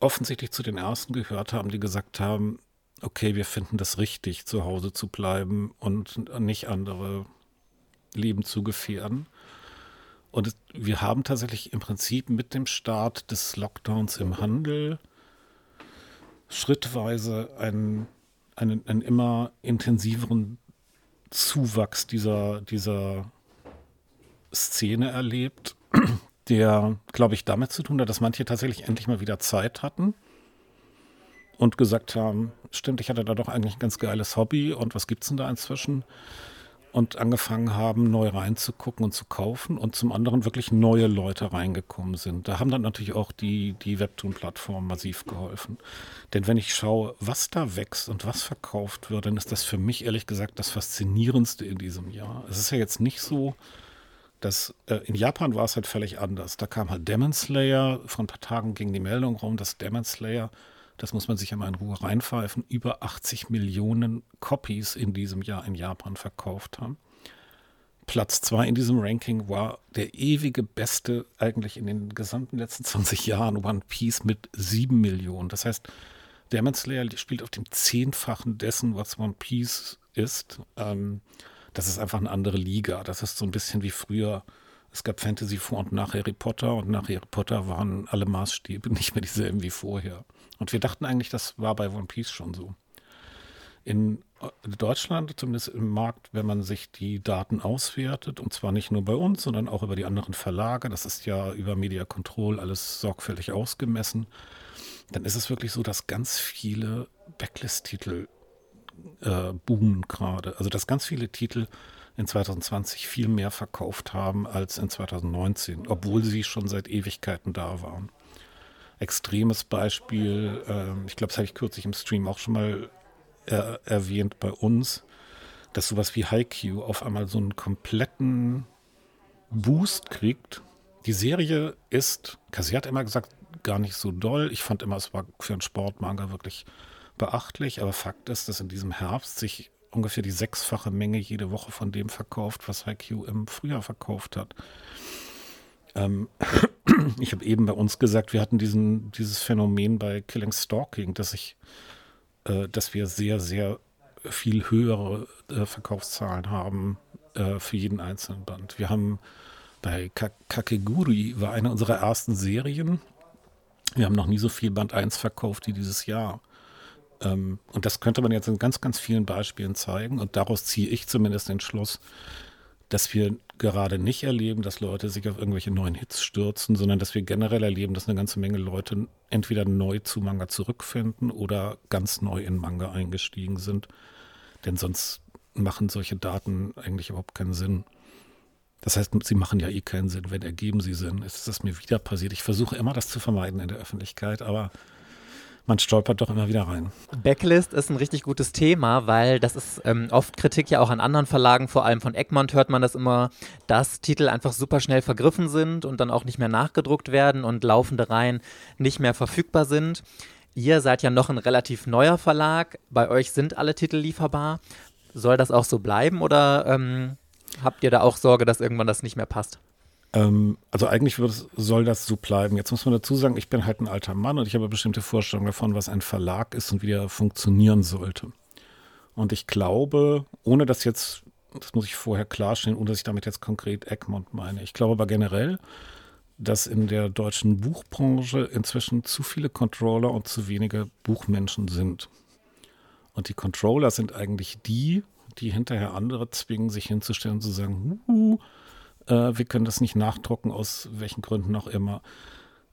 offensichtlich zu den ersten gehört haben, die gesagt haben, okay, wir finden das richtig, zu Hause zu bleiben und nicht andere Leben zu gefährden. Und wir haben tatsächlich im Prinzip mit dem Start des Lockdowns im Handel schrittweise einen, einen, einen immer intensiveren Zuwachs dieser, dieser Szene erlebt, der, glaube ich, damit zu tun hat, dass manche tatsächlich endlich mal wieder Zeit hatten und gesagt haben, stimmt, ich hatte da doch eigentlich ein ganz geiles Hobby und was gibt es denn da inzwischen? Und angefangen haben, neu reinzugucken und zu kaufen und zum anderen wirklich neue Leute reingekommen sind. Da haben dann natürlich auch die, die Webtoon-Plattformen massiv geholfen. Denn wenn ich schaue, was da wächst und was verkauft wird, dann ist das für mich ehrlich gesagt das Faszinierendste in diesem Jahr. Es ist ja jetzt nicht so, das, äh, in Japan war es halt völlig anders. Da kam halt Demon Slayer, vor ein paar Tagen ging die Meldung rum, dass Demon Slayer, das muss man sich ja mal in Ruhe reinpfeifen, über 80 Millionen Copies in diesem Jahr in Japan verkauft haben. Platz zwei in diesem Ranking war der ewige Beste eigentlich in den gesamten letzten 20 Jahren, One Piece mit 7 Millionen. Das heißt, Demon Slayer spielt auf dem Zehnfachen dessen, was One Piece ist. Ähm, das ist einfach eine andere Liga. Das ist so ein bisschen wie früher. Es gab Fantasy vor und nach Harry Potter und nach Harry Potter waren alle Maßstäbe [LAUGHS] nicht mehr dieselben wie vorher. Und wir dachten eigentlich, das war bei One Piece schon so. In Deutschland, zumindest im Markt, wenn man sich die Daten auswertet, und zwar nicht nur bei uns, sondern auch über die anderen Verlage, das ist ja über Media Control alles sorgfältig ausgemessen, dann ist es wirklich so, dass ganz viele Backlist-Titel äh, boomen gerade. Also dass ganz viele Titel in 2020 viel mehr verkauft haben als in 2019, obwohl sie schon seit Ewigkeiten da waren. Extremes Beispiel, äh, ich glaube, das habe ich kürzlich im Stream auch schon mal äh, erwähnt bei uns, dass sowas wie Haikyuu auf einmal so einen kompletten Boost kriegt. Die Serie ist, Kasi hat immer gesagt, gar nicht so doll. Ich fand immer, es war für einen Sportmanga wirklich beachtlich, aber Fakt ist, dass in diesem Herbst sich ungefähr die sechsfache Menge jede Woche von dem verkauft, was Haiku im Frühjahr verkauft hat. Ähm, [CLEARS THROAT] ich habe eben bei uns gesagt, wir hatten diesen, dieses Phänomen bei Killing Stalking, dass ich, äh, dass wir sehr, sehr viel höhere äh, Verkaufszahlen haben äh, für jeden einzelnen Band. Wir haben bei Kakeguri war eine unserer ersten Serien. Wir haben noch nie so viel Band 1 verkauft wie dieses Jahr. Ähm, und das könnte man jetzt in ganz, ganz vielen Beispielen zeigen. Und daraus ziehe ich zumindest den Schluss, dass wir gerade nicht erleben, dass Leute sich auf irgendwelche neuen Hits stürzen, sondern dass wir generell erleben, dass eine ganze Menge Leute entweder neu zu Manga zurückfinden oder ganz neu in Manga eingestiegen sind. Denn sonst machen solche Daten eigentlich überhaupt keinen Sinn. Das heißt, sie machen ja eh keinen Sinn, wenn ergeben sie Sinn. Es ist das mir wieder passiert. Ich versuche immer, das zu vermeiden in der Öffentlichkeit, aber man stolpert doch immer wieder rein. Backlist ist ein richtig gutes Thema, weil das ist ähm, oft Kritik ja auch an anderen Verlagen, vor allem von Egmont hört man das immer, dass Titel einfach super schnell vergriffen sind und dann auch nicht mehr nachgedruckt werden und laufende Reihen nicht mehr verfügbar sind. Ihr seid ja noch ein relativ neuer Verlag, bei euch sind alle Titel lieferbar. Soll das auch so bleiben oder ähm, habt ihr da auch Sorge, dass irgendwann das nicht mehr passt? Ähm, also eigentlich wird, soll das so bleiben. Jetzt muss man dazu sagen, ich bin halt ein alter Mann und ich habe bestimmte Vorstellungen davon, was ein Verlag ist und wie der funktionieren sollte. Und ich glaube, ohne das jetzt, das muss ich vorher klarstellen, ohne dass ich damit jetzt konkret Egmont meine, ich glaube aber generell, dass in der deutschen Buchbranche inzwischen zu viele Controller und zu wenige Buchmenschen sind. Und die Controller sind eigentlich die, die hinterher andere zwingen, sich hinzustellen und zu sagen, Huhu, äh, wir können das nicht nachdrucken, aus welchen Gründen auch immer.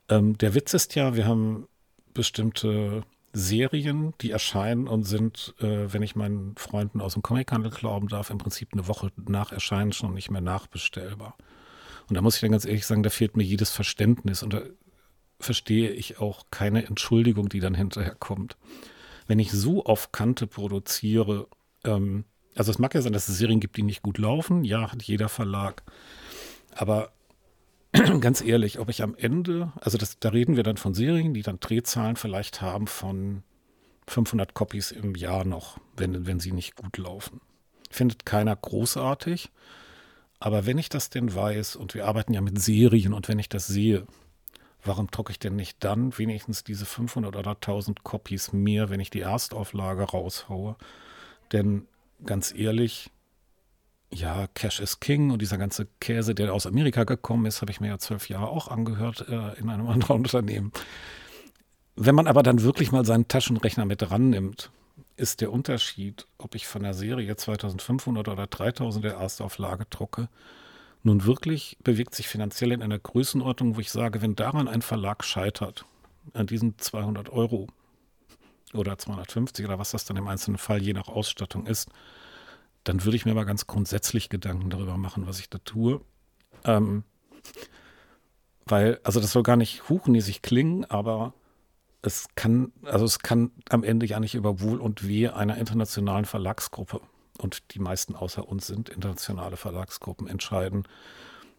Ähm, der Witz ist ja, wir haben bestimmte Serien, die erscheinen und sind, äh, wenn ich meinen Freunden aus dem Comichandel glauben darf, im Prinzip eine Woche nach Erscheinen schon nicht mehr nachbestellbar. Und da muss ich dann ganz ehrlich sagen, da fehlt mir jedes Verständnis und da verstehe ich auch keine Entschuldigung, die dann hinterher kommt. Wenn ich so auf Kante produziere, ähm, also es mag ja sein, dass es Serien gibt, die nicht gut laufen, ja, hat jeder Verlag. Aber [CLEARS THROAT] ganz ehrlich, ob ich am Ende, also das, da reden wir dann von Serien, die dann Drehzahlen vielleicht haben von 500 Copies im Jahr noch, wenn, wenn sie nicht gut laufen. Findet keiner großartig. Aber wenn ich das denn weiß, und wir arbeiten ja mit Serien, und wenn ich das sehe, warum drucke ich denn nicht dann wenigstens diese 500 oder 1000 Copies mehr, wenn ich die Erstauflage raushaue? Denn ganz ehrlich, ja, Cash is King und dieser ganze Käse, der aus Amerika gekommen ist, habe ich mir ja zwölf Jahre auch angehört äh, in einem [LAUGHS] anderen Unternehmen. Wenn man aber dann wirklich mal seinen Taschenrechner mit rannimmt, ist der Unterschied, ob ich von der Serie 2500 oder 3000 der Erstauflage drucke, nun wirklich bewegt sich finanziell in einer Größenordnung, wo ich sage, wenn daran ein Verlag scheitert, an diesen 200 Euro oder 250 oder was das dann im einzelnen Fall je nach Ausstattung ist, dann würde ich mir mal ganz grundsätzlich Gedanken darüber machen, was ich da tue. Ähm, weil, also das soll gar nicht huchnäsig klingen, aber es kann, also es kann am Ende ja nicht über Wohl und Wehe einer internationalen Verlagsgruppe und die meisten außer uns sind internationale Verlagsgruppen entscheiden,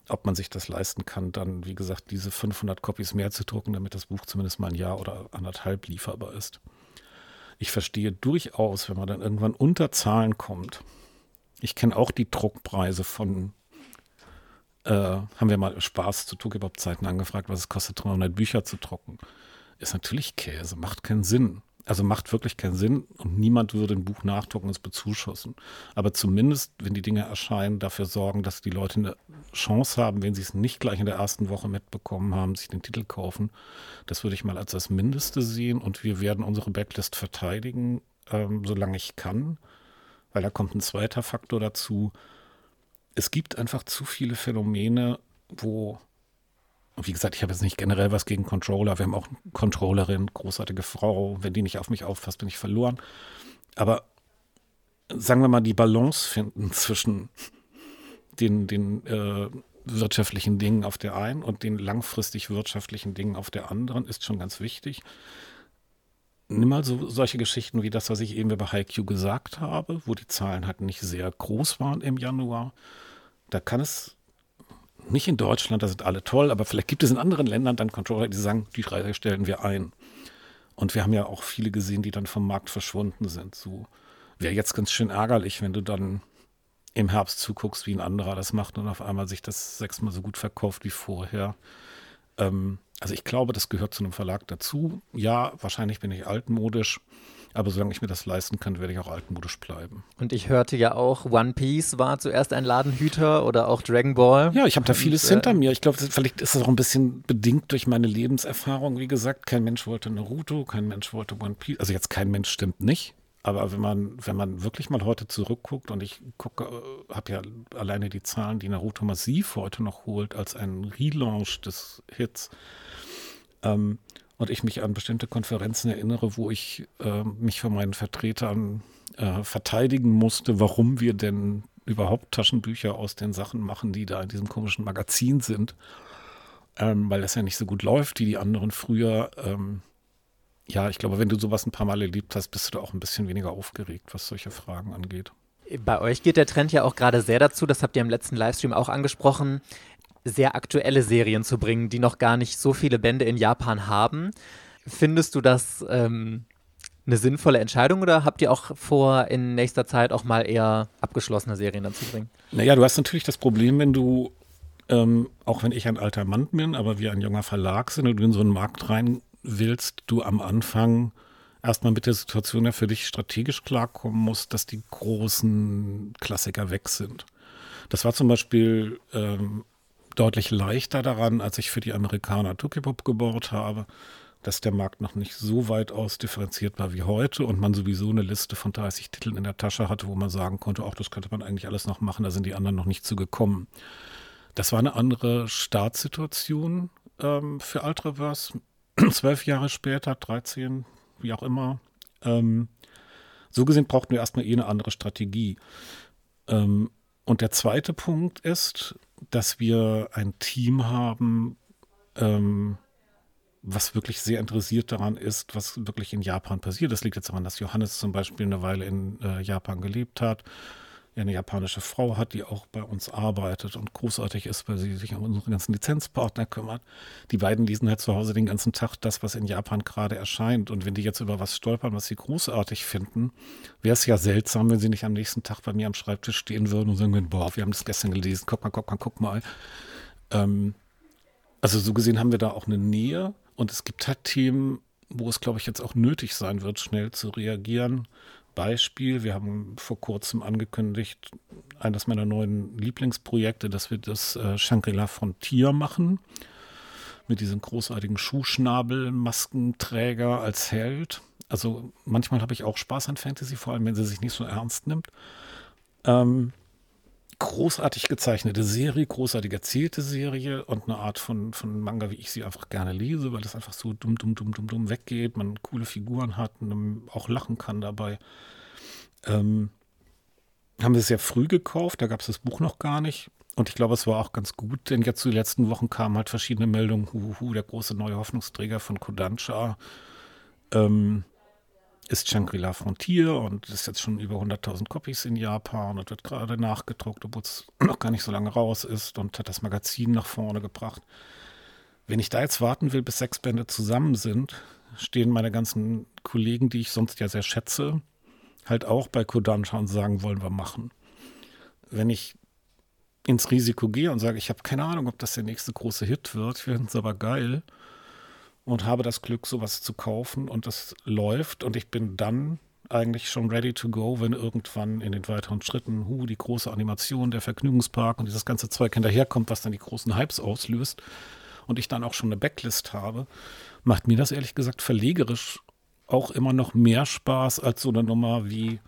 ob man sich das leisten kann, dann, wie gesagt, diese 500 Copies mehr zu drucken, damit das Buch zumindest mal ein Jahr oder anderthalb lieferbar ist. Ich verstehe durchaus, wenn man dann irgendwann unter Zahlen kommt, ich kenne auch die Druckpreise von, äh, haben wir mal Spaß zu Tukebab-Zeiten angefragt, was es kostet, 300 Bücher zu drucken. Ist natürlich Käse, macht keinen Sinn. Also macht wirklich keinen Sinn und niemand würde ein Buch nachdrucken und es bezuschussen. Aber zumindest, wenn die Dinge erscheinen, dafür sorgen, dass die Leute eine Chance haben, wenn sie es nicht gleich in der ersten Woche mitbekommen haben, sich den Titel kaufen. Das würde ich mal als das Mindeste sehen und wir werden unsere Backlist verteidigen, ähm, solange ich kann weil da kommt ein zweiter Faktor dazu. Es gibt einfach zu viele Phänomene, wo, wie gesagt, ich habe jetzt nicht generell was gegen Controller. Wir haben auch eine Controllerin, großartige Frau. Wenn die nicht auf mich aufpasst, bin ich verloren. Aber sagen wir mal, die Balance finden zwischen den, den äh, wirtschaftlichen Dingen auf der einen und den langfristig wirtschaftlichen Dingen auf der anderen ist schon ganz wichtig nimm mal so solche Geschichten wie das, was ich eben über HiQ gesagt habe, wo die Zahlen halt nicht sehr groß waren im Januar. Da kann es nicht in Deutschland, da sind alle toll, aber vielleicht gibt es in anderen Ländern dann Controller, die sagen, die drei stellen wir ein. Und wir haben ja auch viele gesehen, die dann vom Markt verschwunden sind. So wäre jetzt ganz schön ärgerlich, wenn du dann im Herbst zuguckst, wie ein anderer das macht und auf einmal sich das sechsmal so gut verkauft wie vorher. Ähm, also ich glaube, das gehört zu einem Verlag dazu. Ja, wahrscheinlich bin ich altmodisch. Aber solange ich mir das leisten kann, werde ich auch altmodisch bleiben. Und ich hörte ja auch, One Piece war zuerst ein Ladenhüter oder auch Dragon Ball. Ja, ich habe da vieles und, hinter mir. Ich glaube, vielleicht ist das auch ein bisschen bedingt durch meine Lebenserfahrung. Wie gesagt, kein Mensch wollte Naruto, kein Mensch wollte One Piece. Also jetzt kein Mensch stimmt nicht. Aber wenn man, wenn man wirklich mal heute zurückguckt und ich gucke, äh, habe ja alleine die Zahlen, die Naruto massiv heute noch holt als ein Relaunch des Hits, ähm, und ich mich an bestimmte Konferenzen erinnere, wo ich äh, mich von meinen Vertretern äh, verteidigen musste, warum wir denn überhaupt Taschenbücher aus den Sachen machen, die da in diesem komischen Magazin sind, ähm, weil das ja nicht so gut läuft wie die anderen früher. Ähm, ja, ich glaube, wenn du sowas ein paar Mal erlebt hast, bist du da auch ein bisschen weniger aufgeregt, was solche Fragen angeht. Bei euch geht der Trend ja auch gerade sehr dazu, das habt ihr im letzten Livestream auch angesprochen, sehr aktuelle Serien zu bringen, die noch gar nicht so viele Bände in Japan haben. Findest du das ähm, eine sinnvolle Entscheidung oder habt ihr auch vor, in nächster Zeit auch mal eher abgeschlossene Serien dann zu bringen? Naja, du hast natürlich das Problem, wenn du ähm, auch wenn ich ein alter Mann bin, aber wir ein junger Verlag sind und du in so einen Markt rein willst, du am Anfang erstmal mit der Situation ja für dich strategisch klarkommen musst, dass die großen Klassiker weg sind. Das war zum Beispiel ähm, deutlich leichter daran, als ich für die Amerikaner Tukipop gebaut habe, dass der Markt noch nicht so weit ausdifferenziert war wie heute und man sowieso eine Liste von 30 Titeln in der Tasche hatte, wo man sagen konnte, auch das könnte man eigentlich alles noch machen, da sind die anderen noch nicht zu gekommen. Das war eine andere Startsituation ähm, für Ultraverse. [CLEARS THROAT] Zwölf Jahre später, 13, wie auch immer. Ähm, so gesehen brauchten wir erstmal eh eine andere Strategie. Ähm, und der zweite Punkt ist, dass wir ein Team haben, ähm, was wirklich sehr interessiert daran ist, was wirklich in Japan passiert. Das liegt jetzt daran, dass Johannes zum Beispiel eine Weile in äh, Japan gelebt hat eine japanische Frau hat, die auch bei uns arbeitet und großartig ist, weil sie sich um unsere ganzen Lizenzpartner kümmert. Die beiden lesen halt zu Hause den ganzen Tag das, was in Japan gerade erscheint. Und wenn die jetzt über was stolpern, was sie großartig finden, wäre es ja seltsam, wenn sie nicht am nächsten Tag bei mir am Schreibtisch stehen würden und sagen boah, wir haben das gestern gelesen, guck mal, guck mal, guck mal. Ähm, also so gesehen haben wir da auch eine Nähe und es gibt halt Themen, wo es, glaube ich, jetzt auch nötig sein wird, schnell zu reagieren Beispiel, wir haben vor kurzem angekündigt, eines meiner neuen Lieblingsprojekte, dass wir das äh, Shangri-La Frontier machen. Mit diesem großartigen Schuhschnabel-Maskenträger als Held. Also manchmal habe ich auch Spaß an Fantasy, vor allem wenn sie sich nicht so ernst nimmt. Ähm, großartig gezeichnete Serie, großartig erzählte Serie und eine Art von, von Manga, wie ich sie einfach gerne lese, weil das einfach so dumm, dumm, dumm, dumm, dumm weggeht, man coole Figuren hat und auch lachen kann dabei. Ähm, haben wir sehr früh gekauft, da gab es das Buch noch gar nicht. Und ich glaube, es war auch ganz gut, denn jetzt zu den letzten Wochen kamen halt verschiedene Meldungen, huhu, der große neue Hoffnungsträger von Kodansha. Ähm, ist Shangri-La Frontier und ist jetzt schon über 100.000 Copies in Japan und wird gerade nachgedruckt, obwohl es noch gar nicht so lange raus ist und hat das Magazin nach vorne gebracht. Wenn ich da jetzt warten will, bis sechs Bände zusammen sind, stehen meine ganzen Kollegen, die ich sonst ja sehr schätze, halt auch bei Kodansha und sagen, wollen wir machen. Wenn ich ins Risiko gehe und sage, ich habe keine Ahnung, ob das der nächste große Hit wird, ich finde es aber geil, und habe das Glück, sowas zu kaufen und es läuft und ich bin dann eigentlich schon ready to go, wenn irgendwann in den weiteren Schritten, hu, die große Animation, der Vergnügungspark und dieses ganze Zeug hinterherkommt, was dann die großen Hypes auslöst und ich dann auch schon eine Backlist habe, macht mir das ehrlich gesagt verlegerisch auch immer noch mehr Spaß als so eine Nummer wie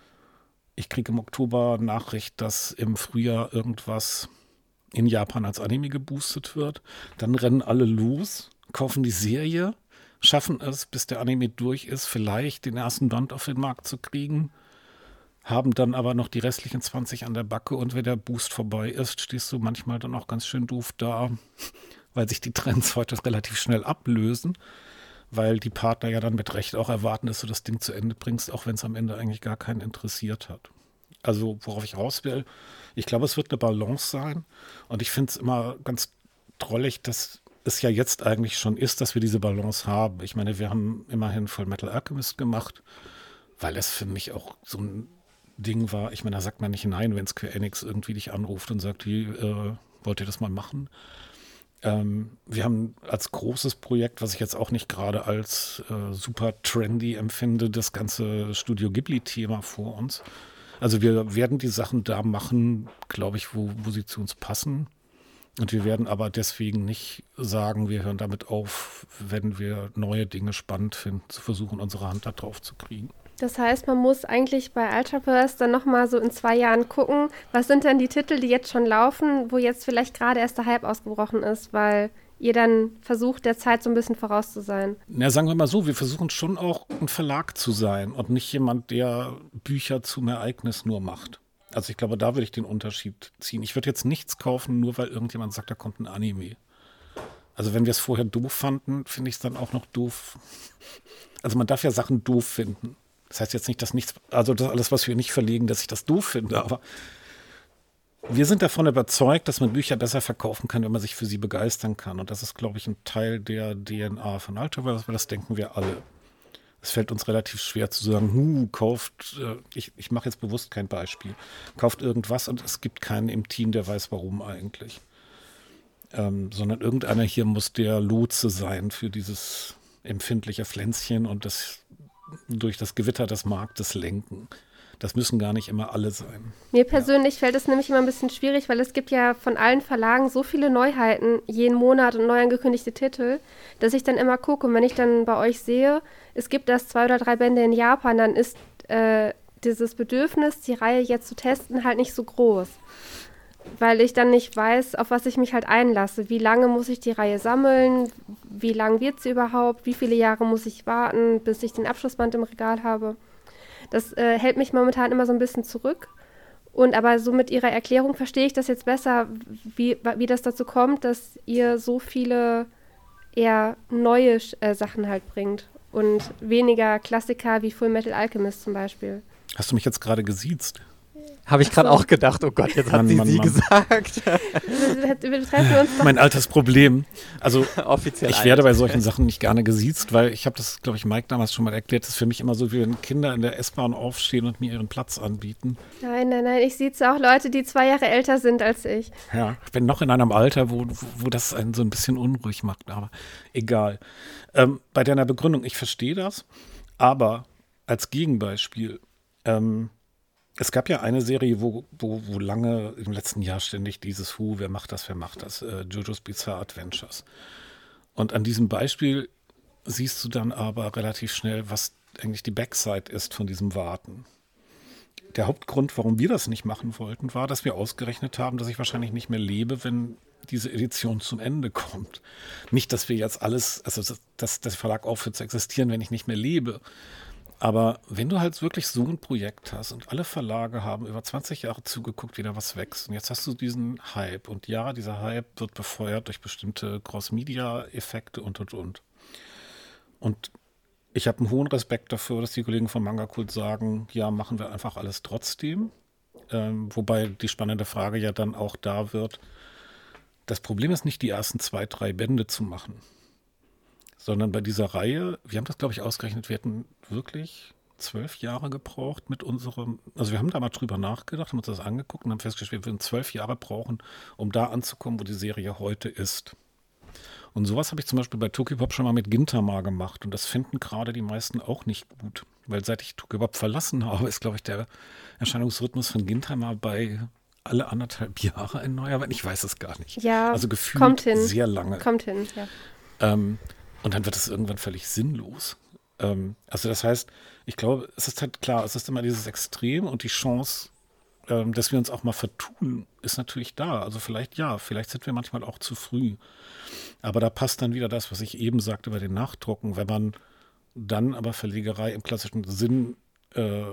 ich kriege im Oktober Nachricht, dass im Frühjahr irgendwas in Japan als Anime geboostet wird. Dann rennen alle los kaufen die Serie, schaffen es, bis der Anime durch ist, vielleicht den ersten Band auf den Markt zu kriegen, haben dann aber noch die restlichen 20 an der Backe und wenn der Boost vorbei ist, stehst du manchmal dann auch ganz schön doof da, weil sich die Trends heute relativ schnell ablösen, weil die Partner ja dann mit Recht auch erwarten, dass du das Ding zu Ende bringst, auch wenn es am Ende eigentlich gar keinen interessiert hat. Also worauf ich raus will, ich glaube, es wird eine Balance sein und ich finde es immer ganz drollig, dass es ja jetzt eigentlich schon ist, dass wir diese Balance haben. Ich meine, wir haben immerhin Full Metal Alchemist gemacht, weil es für mich auch so ein Ding war. Ich meine, da sagt man nicht nein, wenn Square Enix irgendwie dich anruft und sagt, wie, äh, wollt ihr das mal machen? Ähm, wir haben als großes Projekt, was ich jetzt auch nicht gerade als äh, super trendy empfinde, das ganze Studio Ghibli-Thema vor uns. Also wir werden die Sachen da machen, glaube ich, wo, wo sie zu uns passen. Und wir werden aber deswegen nicht sagen, wir hören damit auf, wenn wir neue Dinge spannend finden, zu versuchen, unsere Hand da drauf zu kriegen. Das heißt, man muss eigentlich bei Ultraverse dann nochmal so in zwei Jahren gucken, was sind denn die Titel, die jetzt schon laufen, wo jetzt vielleicht gerade erst der Hype ausgebrochen ist, weil ihr dann versucht, der Zeit so ein bisschen voraus zu sein. Na, sagen wir mal so, wir versuchen schon auch ein Verlag zu sein und nicht jemand, der Bücher zum Ereignis nur macht. Also ich glaube, da würde ich den Unterschied ziehen. Ich würde jetzt nichts kaufen, nur weil irgendjemand sagt, da kommt ein Anime. Also wenn wir es vorher doof fanden, finde ich es dann auch noch doof. Also man darf ja Sachen doof finden. Das heißt jetzt nicht, dass nichts, also das alles, was wir nicht verlegen, dass ich das doof finde, aber wir sind davon überzeugt, dass man Bücher besser verkaufen kann, wenn man sich für sie begeistern kann. Und das ist, glaube ich, ein Teil der DNA von Ultraverse, weil das denken wir alle es fällt uns relativ schwer zu sagen, hu, kauft, äh, ich, ich mache jetzt bewusst kein Beispiel, kauft irgendwas und es gibt keinen im Team, der weiß, warum eigentlich. ähm, sondern irgendeiner hier muss der Lotse sein für dieses empfindliche Pflänzchen und das durch das Gewitter des Marktes lenken. Das müssen gar nicht immer alle sein. Mir persönlich ja. fällt es nämlich immer ein bisschen schwierig, weil es gibt ja von allen Verlagen so viele Neuheiten jeden Monat und neu angekündigte Titel, dass ich dann immer gucke. Und wenn ich dann bei euch sehe, es gibt erst zwei oder drei Bände in Japan, dann ist äh, dieses Bedürfnis, die Reihe jetzt zu testen, halt nicht so groß. Weil ich dann nicht weiß, auf was ich mich halt einlasse. Wie lange muss ich die Reihe sammeln? Wie lang wird sie überhaupt? Wie viele Jahre muss ich warten, bis ich den Abschlussband im Regal habe? Das äh, hält mich momentan immer so ein bisschen zurück. Und aber so mit Ihrer Erklärung verstehe ich das jetzt besser, wie, wie das dazu kommt, dass ihr so viele eher neue äh, Sachen halt bringt und weniger Klassiker wie Full Metal Alchemist zum Beispiel. Hast du mich jetzt gerade gesiezt? Habe ich gerade so. auch gedacht, oh Gott, jetzt hat Mann, sie Mann, sie Mann. gesagt. [LAUGHS] mein altes Problem. Also [LAUGHS] Offiziell ich alt. werde bei solchen Sachen nicht gerne gesiezt, weil ich habe das, glaube ich, Mike damals schon mal erklärt, das ist für mich immer so, wie wenn Kinder in der S-Bahn aufstehen und mir ihren Platz anbieten. Nein, nein, nein, ich sieze auch Leute, die zwei Jahre älter sind als ich. Ja, ich bin noch in einem Alter, wo, wo das einen so ein bisschen unruhig macht, aber egal. Ähm, bei deiner Begründung, ich verstehe das, aber als Gegenbeispiel, ähm, es gab ja eine Serie, wo, wo, wo lange im letzten Jahr ständig dieses Hu, wer macht das, wer macht das, äh, JoJo's Bizarre Adventures. Und an diesem Beispiel siehst du dann aber relativ schnell, was eigentlich die Backside ist von diesem Warten. Der Hauptgrund, warum wir das nicht machen wollten, war, dass wir ausgerechnet haben, dass ich wahrscheinlich nicht mehr lebe, wenn diese Edition zum Ende kommt. Nicht, dass wir jetzt alles, also dass, dass der Verlag aufhört zu existieren, wenn ich nicht mehr lebe, aber wenn du halt wirklich so ein Projekt hast und alle Verlage haben über 20 Jahre zugeguckt, wie da was wächst und jetzt hast du diesen Hype und ja, dieser Hype wird befeuert durch bestimmte Cross-Media-Effekte und und und. Und ich habe einen hohen Respekt dafür, dass die Kollegen von Manga Kult sagen, ja, machen wir einfach alles trotzdem. Ähm, wobei die spannende Frage ja dann auch da wird, das Problem ist nicht, die ersten zwei, drei Bände zu machen sondern bei dieser Reihe, wir haben das, glaube ich, ausgerechnet, wir hätten wirklich zwölf Jahre gebraucht mit unserem, also wir haben da mal drüber nachgedacht, haben uns das angeguckt und haben festgestellt, wir würden zwölf Jahre brauchen, um da anzukommen, wo die Serie heute ist. Und sowas habe ich zum Beispiel bei Tokipop schon mal mit Gintama gemacht und das finden gerade die meisten auch nicht gut, weil seit ich Tokipop verlassen habe, ist, glaube ich, der Erscheinungsrhythmus von Gintama bei alle anderthalb Jahre ein neuer, aber ich weiß es gar nicht. Ja, also gefühlt kommt hin. sehr lange. Kommt hin, ja. Ähm, und dann wird es irgendwann völlig sinnlos. Ähm, also das heißt, ich glaube, es ist halt klar, es ist immer dieses Extrem und die Chance, ähm, dass wir uns auch mal vertun, ist natürlich da. Also vielleicht ja, vielleicht sind wir manchmal auch zu früh. Aber da passt dann wieder das, was ich eben sagte bei den Nachdrucken, wenn man dann aber Verlegerei im klassischen Sinn äh,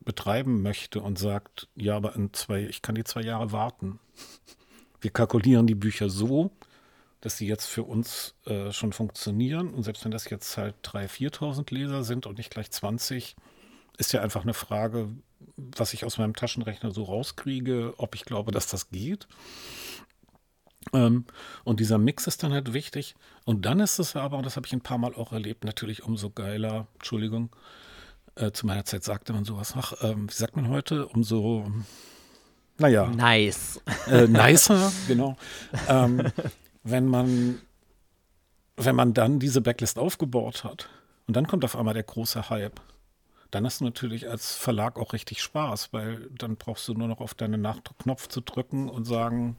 betreiben möchte und sagt, ja, aber in zwei, ich kann die zwei Jahre warten. Wir kalkulieren die Bücher so, dass sie jetzt für uns äh, schon funktionieren. Und selbst wenn das jetzt halt 3.000, 4.000 Leser sind und nicht gleich 20, ist ja einfach eine Frage, was ich aus meinem Taschenrechner so rauskriege, ob ich glaube, dass das geht. Ähm, und dieser Mix ist dann halt wichtig. Und dann ist es aber, und das habe ich ein paar Mal auch erlebt, natürlich umso geiler, Entschuldigung, äh, zu meiner Zeit sagte man sowas, ach, ähm, wie sagt man heute, umso, naja. Nice. Äh, nicer, [LAUGHS] genau. Ähm, wenn man, wenn man dann diese Backlist aufgebaut hat und dann kommt auf einmal der große Hype, dann hast du natürlich als Verlag auch richtig Spaß, weil dann brauchst du nur noch auf deinen Nachknopf zu drücken und sagen,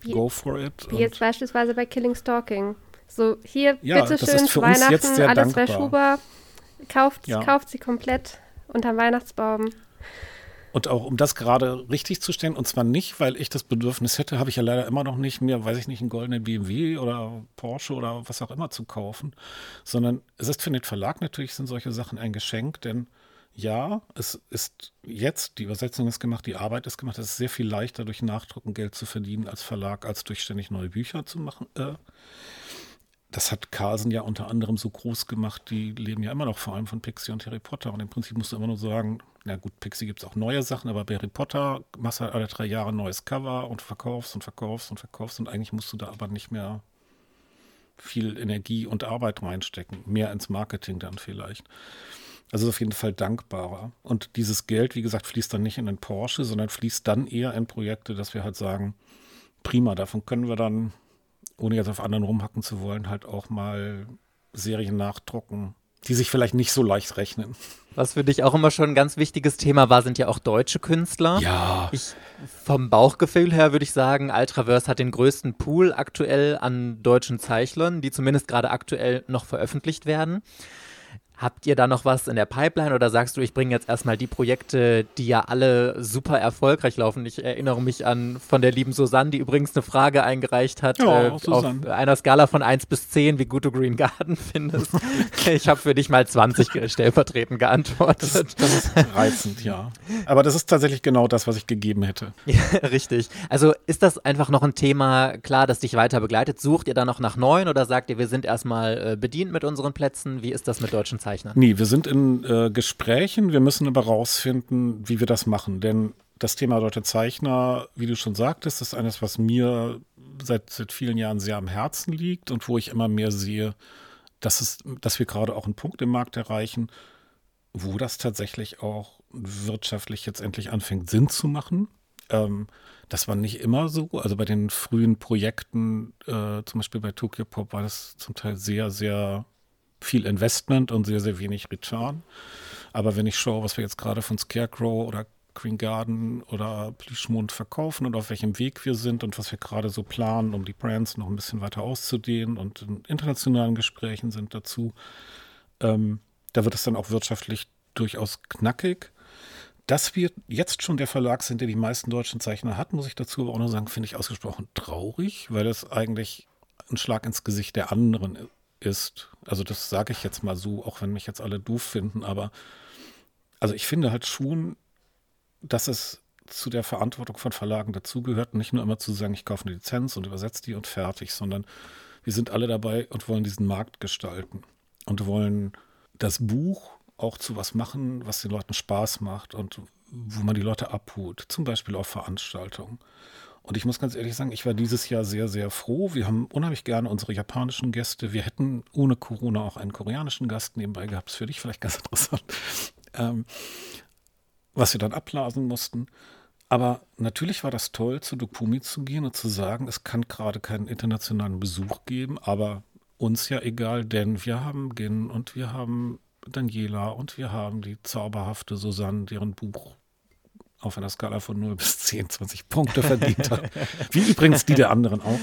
wie, go for it. Wie jetzt beispielsweise bei Killing Stalking. So, hier, ja, bitteschön, Weihnachten, alles bei Schuber. Kauft, ja. kauft sie komplett unterm Weihnachtsbaum. Und auch um das gerade richtig zu stellen, und zwar nicht, weil ich das Bedürfnis hätte, habe ich ja leider immer noch nicht mehr, weiß ich nicht, einen goldenen BMW oder Porsche oder was auch immer zu kaufen, sondern es ist für den Verlag natürlich, sind solche Sachen ein Geschenk, denn ja, es ist jetzt, die Übersetzung ist gemacht, die Arbeit ist gemacht, es ist sehr viel leichter, durch Nachdrucken Geld zu verdienen als Verlag, als durch ständig neue Bücher zu machen. Äh, das hat Carlsen ja unter anderem so groß gemacht, die leben ja immer noch vor allem von Pixie und Harry Potter. Und im Prinzip musst du immer nur sagen, na gut, Pixie gibt es auch neue Sachen, aber bei Harry Potter machst du halt alle drei Jahre ein neues Cover und verkaufst und verkaufst und verkaufst und eigentlich musst du da aber nicht mehr viel Energie und Arbeit reinstecken. Mehr ins Marketing dann vielleicht. Also auf jeden Fall dankbarer. Und dieses Geld, wie gesagt, fließt dann nicht in den Porsche, sondern fließt dann eher in Projekte, dass wir halt sagen, prima, davon können wir dann ohne jetzt auf anderen rumhacken zu wollen, halt auch mal Serien nachdrucken, die sich vielleicht nicht so leicht rechnen. Was für dich auch immer schon ein ganz wichtiges Thema war, sind ja auch deutsche Künstler. Ja. Ich, vom Bauchgefühl her würde ich sagen, Ultraverse hat den größten Pool aktuell an deutschen Zeichnern, die zumindest gerade aktuell noch veröffentlicht werden. Habt ihr da noch was in der Pipeline oder sagst du, ich bringe jetzt erstmal die Projekte, die ja alle super erfolgreich laufen? Ich erinnere mich an von der lieben Susanne, die übrigens eine Frage eingereicht hat ja, äh, auf einer Skala von 1 bis 10, wie gut du Green Garden [LAUGHS] findest. ich habe für dich mal 20 stellvertretend geantwortet. Das, das, ist reizend, ja. Aber das ist tatsächlich genau das, was ich gegeben hätte. Ja, richtig. Also ist das einfach noch ein Thema, klar, das dich weiter begleitet? Sucht ihr da noch nach neuen oder sagt ihr, wir sind erstmal äh, bedient mit unseren Plätzen? Wie ist das mit deutschen Zeichner? Nee, wir sind in äh, Gesprächen. Wir müssen aber rausfinden, wie wir das machen. Denn das Thema deutsche Zeichner, wie du schon sagtest, ist eines, was mir seit, seit vielen Jahren sehr am Herzen liegt und wo ich immer mehr sehe, dass, es, dass wir gerade auch einen Punkt im Markt erreichen, wo das tatsächlich auch wirtschaftlich jetzt endlich anfängt, Sinn zu machen. Ähm, das war nicht immer so. Also bei den frühen Projekten, äh, zum Beispiel bei Tokyo Pop, war das zum Teil sehr, sehr viel Investment und sehr, sehr wenig Return. Aber wenn ich schaue, was wir jetzt gerade von Scarecrow oder Green Garden oder Plüschmond verkaufen und auf welchem Weg wir sind und was wir gerade so planen, um die Brands noch ein bisschen weiter auszudehnen und in internationalen Gesprächen sind dazu, ähm, da wird es dann auch wirtschaftlich durchaus knackig. Dass wir jetzt schon der Verlag sind, der die meisten deutschen Zeichner hat, muss ich dazu aber auch noch sagen, finde ich ausgesprochen traurig, weil es eigentlich ein Schlag ins Gesicht der anderen ist. Also das sage ich jetzt mal so, auch wenn mich jetzt alle doof finden, aber also ich finde halt schon, dass es zu der Verantwortung von Verlagen dazugehört, nicht nur immer zu sagen, ich kaufe eine Lizenz und übersetze die und fertig, sondern wir sind alle dabei und wollen diesen Markt gestalten und wollen das Buch auch zu was machen, was den Leuten Spaß macht und wo man die Leute abholt, zum Beispiel auf Veranstaltungen. Und ich muss ganz ehrlich sagen, ich war dieses Jahr sehr, sehr froh. Wir haben unheimlich gerne unsere japanischen Gäste. Wir hätten ohne Corona auch einen koreanischen Gast nebenbei gehabt. Das für dich vielleicht ganz [LAUGHS] interessant. Ähm, was wir dann abblasen mussten. Aber natürlich war das toll, zu Dokumi zu gehen und zu sagen, es kann gerade keinen internationalen Besuch geben, aber uns ja egal, denn wir haben Gin und wir haben Daniela und wir haben die zauberhafte Susanne, deren Buch auf einer Skala von 0 bis 10 20 Punkte verdient hat. Wie übrigens die der anderen auch.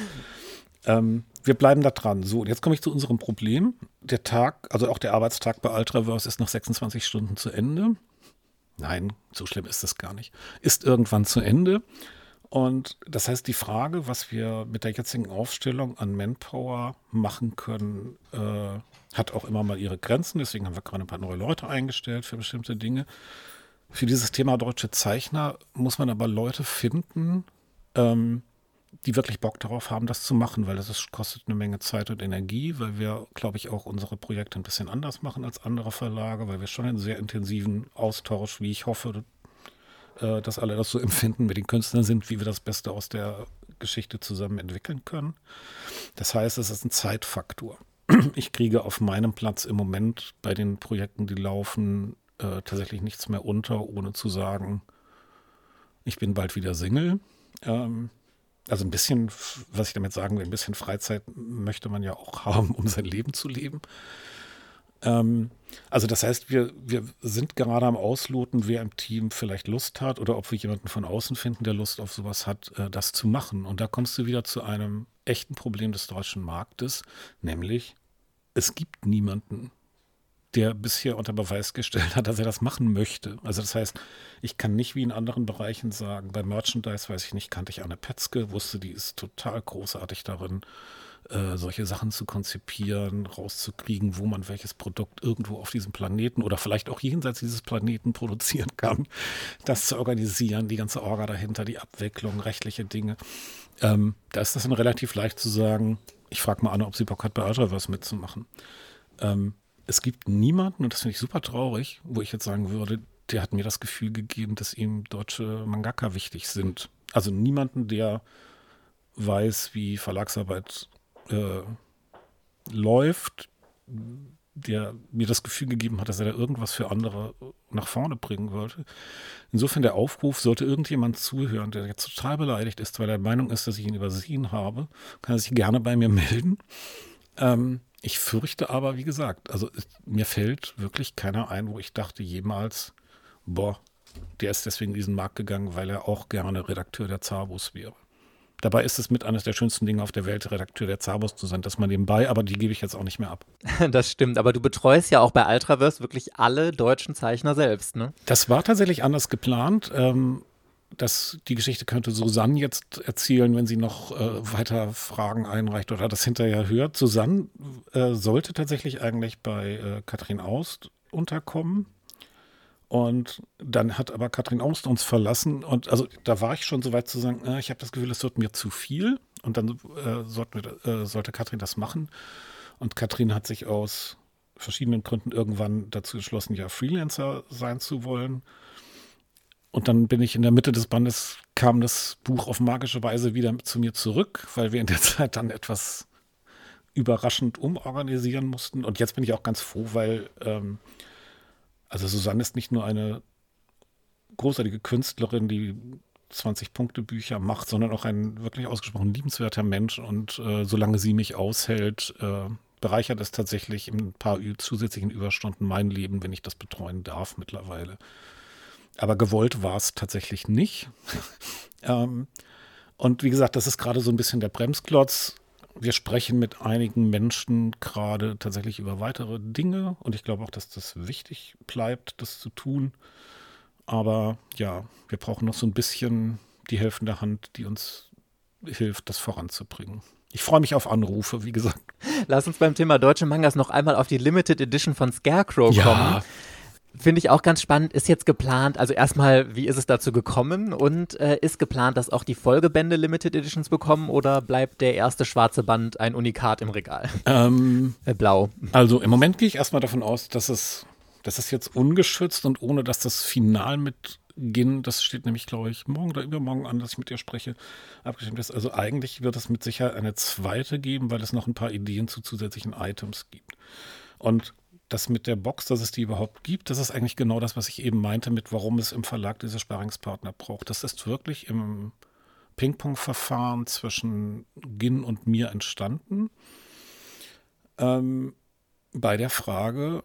Ähm, wir bleiben da dran. So, und jetzt komme ich zu unserem Problem. Der Tag, also auch der Arbeitstag bei Ultraverse ist nach 26 Stunden zu Ende. Nein, so schlimm ist das gar nicht. Ist irgendwann zu Ende. Und das heißt, die Frage, was wir mit der jetzigen Aufstellung an Manpower machen können, äh, hat auch immer mal ihre Grenzen. Deswegen haben wir gerade ein paar neue Leute eingestellt für bestimmte Dinge. Für dieses Thema deutsche Zeichner muss man aber Leute finden, ähm, die wirklich Bock darauf haben, das zu machen, weil das ist, kostet eine Menge Zeit und Energie, weil wir, glaube ich, auch unsere Projekte ein bisschen anders machen als andere Verlage, weil wir schon einen sehr intensiven Austausch, wie ich hoffe, äh, dass alle das so empfinden, mit den Künstlern sind, wie wir das Beste aus der Geschichte zusammen entwickeln können. Das heißt, es ist ein Zeitfaktor. Ich kriege auf meinem Platz im Moment bei den Projekten, die laufen, äh, tatsächlich nichts mehr unter, ohne zu sagen, ich bin bald wieder Single. Ähm, also ein bisschen, was ich damit sagen will, ein bisschen Freizeit möchte man ja auch [LAUGHS] haben, um sein Leben zu leben. Ähm, also das heißt, wir, wir sind gerade am Ausloten, wer im Team vielleicht Lust hat oder ob wir jemanden von außen finden, der Lust auf sowas hat, äh, das zu machen. Und da kommst du wieder zu einem echten Problem des deutschen Marktes, nämlich es gibt niemanden, der bisher unter Beweis gestellt hat, dass er das machen möchte. Also das heißt, ich kann nicht wie in anderen Bereichen sagen, bei Merchandise weiß ich nicht, kannte ich Anne Petzke, wusste, die ist total großartig darin, äh, solche Sachen zu konzipieren, rauszukriegen, wo man welches Produkt irgendwo auf diesem Planeten oder vielleicht auch jenseits dieses Planeten produzieren kann, das zu organisieren, die ganze Orga dahinter, die Abwicklung, rechtliche Dinge. Ähm, da ist das dann relativ leicht zu sagen, ich frage mal Anne, ob sie Bock hat, bei Ultraverse mitzumachen. Ähm, es gibt niemanden, und das finde ich super traurig, wo ich jetzt sagen würde, der hat mir das Gefühl gegeben, dass ihm deutsche Mangaka wichtig sind. Also niemanden, der weiß, wie Verlagsarbeit äh, läuft, der mir das Gefühl gegeben hat, dass er da irgendwas für andere nach vorne bringen wollte. Insofern der Aufruf, sollte irgendjemand zuhören, der jetzt total beleidigt ist, weil er der Meinung ist, dass ich ihn übersehen habe, kann er sich gerne bei mir melden. Ähm, ich fürchte aber, wie gesagt, also mir fällt wirklich keiner ein, wo ich dachte jemals, boah, der ist deswegen in diesen Markt gegangen, weil er auch gerne Redakteur der Zabos wäre. Dabei ist es mit eines der schönsten Dinge auf der Welt, Redakteur der Zabos zu sein, das mal nebenbei, aber die gebe ich jetzt auch nicht mehr ab. [LAUGHS] Das stimmt, aber du betreust ja auch bei Ultraverse wirklich alle deutschen Zeichner selbst, ne? Das war tatsächlich anders geplant. Ähm, das, die Geschichte könnte Susanne jetzt erzählen, wenn sie noch äh, weiter Fragen einreicht oder das hinterher hört. Susanne äh, sollte tatsächlich eigentlich bei äh, Katrin Aust unterkommen. Und dann hat aber Katrin Aust uns verlassen. Und also da war ich schon so weit zu sagen, äh, ich habe das Gefühl, es wird mir zu viel. Und dann äh, sollten wir, äh, sollte Katrin das machen. Und Katrin hat sich aus verschiedenen Gründen irgendwann dazu entschlossen, ja Freelancer sein zu wollen. Und dann bin ich in der Mitte des Bandes, kam das Buch auf magische Weise wieder zu mir zurück, weil wir in der [LAUGHS] Zeit dann etwas überraschend umorganisieren mussten. Und jetzt bin ich auch ganz froh, weil ähm, also Susanne ist nicht nur eine großartige Künstlerin, die 20-Punkte-Bücher macht, sondern auch ein wirklich ausgesprochen liebenswerter Mensch. Und äh, solange sie mich aushält, äh, bereichert es tatsächlich in ein paar zusätzlichen Überstunden mein Leben, wenn ich das betreuen darf mittlerweile. Aber gewollt war es tatsächlich nicht. [LAUGHS] ähm, und wie gesagt, das ist gerade so ein bisschen der Bremsklotz wir sprechen mit einigen Menschen gerade tatsächlich über weitere Dinge und ich glaube auch, dass das wichtig bleibt, das zu tun. Aber ja, wir brauchen noch so ein bisschen die helfende Hand, die uns hilft, das voranzubringen. Ich freue mich auf Anrufe, wie gesagt. Lass uns beim Thema deutsche Mangas noch einmal auf die Limited Edition von Scarecrow ja. kommen. Finde ich auch ganz spannend. Ist jetzt geplant, also erstmal, wie ist es dazu gekommen und äh, ist geplant, dass auch die Folgebände Limited Editions bekommen oder bleibt der erste schwarze Band ein Unikat im Regal? Ähm, [LAUGHS] äh, blau. Also im Moment gehe ich erstmal davon aus, dass es, dass es jetzt ungeschützt und ohne dass das Final mit Gin, das steht nämlich, glaube ich, morgen oder übermorgen an, dass ich mit dir spreche, abgestimmt ist. Also eigentlich wird es mit Sicherheit eine zweite geben, weil es noch ein paar Ideen zu zusätzlichen Items gibt. Und das mit der Box, dass es die überhaupt gibt, das ist eigentlich genau das, was ich eben meinte, mit warum es im Verlag diese Sparingspartner braucht. Das ist wirklich im Ping-Pong-Verfahren zwischen Gin und mir entstanden. Ähm, bei der Frage,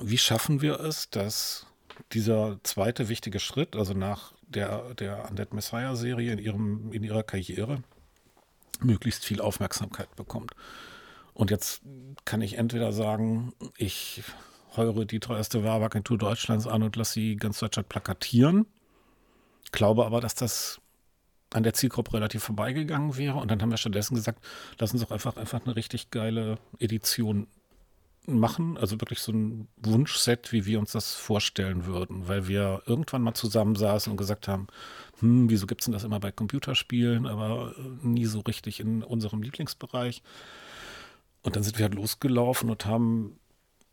wie schaffen wir es, dass dieser zweite wichtige Schritt, also nach der, der Undead Messiah-Serie in, in ihrer Karriere, möglichst viel Aufmerksamkeit bekommt. Und jetzt kann ich entweder sagen, ich heure die teuerste Werbeagentur Deutschlands an und lasse sie ganz Deutschland plakatieren. Glaube aber, dass das an der Zielgruppe relativ vorbeigegangen wäre. Und dann haben wir stattdessen gesagt, lass uns doch einfach, einfach eine richtig geile Edition machen. Also wirklich so ein Wunschset, wie wir uns das vorstellen würden. Weil wir irgendwann mal zusammensaßen und gesagt haben, hm, wieso gibt es denn das immer bei Computerspielen, aber nie so richtig in unserem Lieblingsbereich. Und dann sind wir halt losgelaufen und haben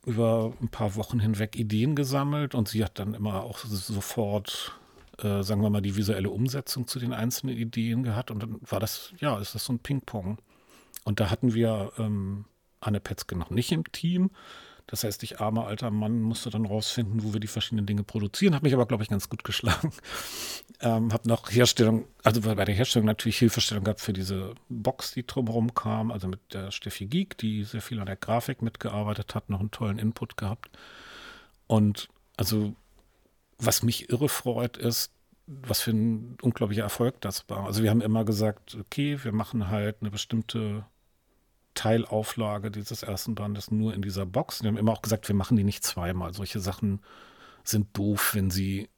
über ein paar Wochen hinweg Ideen gesammelt und sie hat dann immer auch sofort, äh, sagen wir mal, die visuelle Umsetzung zu den einzelnen Ideen gehabt und dann war das, ja, ist das so ein Ping-Pong. Und da hatten wir ähm, Anne Petzke noch nicht im Team. Das heißt, ich armer alter Mann musste dann rausfinden, wo wir die verschiedenen Dinge produzieren. Habe mich aber, glaube ich, ganz gut geschlagen. [LAUGHS] Ähm, habe noch Herstellung, also bei der Herstellung natürlich Hilfestellung gehabt für diese Box, die drumherum kam. Also mit der Steffi Geek, die sehr viel an der Grafik mitgearbeitet hat, noch einen tollen Input gehabt. Und also, was mich irre freut, ist, was für ein unglaublicher Erfolg das war. Also wir haben immer gesagt, okay, wir machen halt eine bestimmte Teilauflage dieses ersten Bandes nur in dieser Box. Wir haben immer auch gesagt, wir machen die nicht zweimal. Solche Sachen sind doof, wenn sie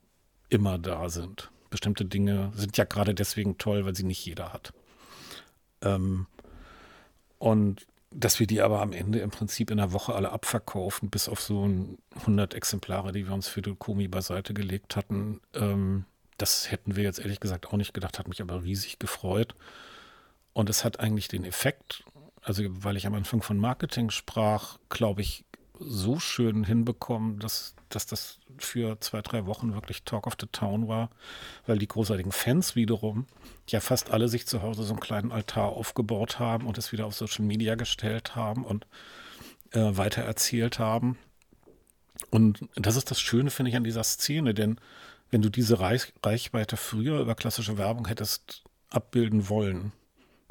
immer da sind. Bestimmte Dinge sind ja gerade deswegen toll, weil sie nicht jeder hat. Ähm, und dass wir die aber am Ende im Prinzip in der Woche alle abverkaufen, bis auf so 100 Exemplare, die wir uns für Komi beiseite gelegt hatten, ähm, das hätten wir jetzt ehrlich gesagt auch nicht gedacht, hat mich aber riesig gefreut. Und es hat eigentlich den Effekt, also weil ich am Anfang von Marketing sprach, glaube ich, so schön hinbekommen, dass, dass das für zwei, drei Wochen wirklich Talk of the Town war, weil die großartigen Fans wiederum ja fast alle sich zu Hause so einen kleinen Altar aufgebaut haben und es wieder auf Social Media gestellt haben und äh, weitererzählt haben. Und das ist das Schöne, finde ich, an dieser Szene, denn wenn du diese Reich Reichweite früher über klassische Werbung hättest abbilden wollen,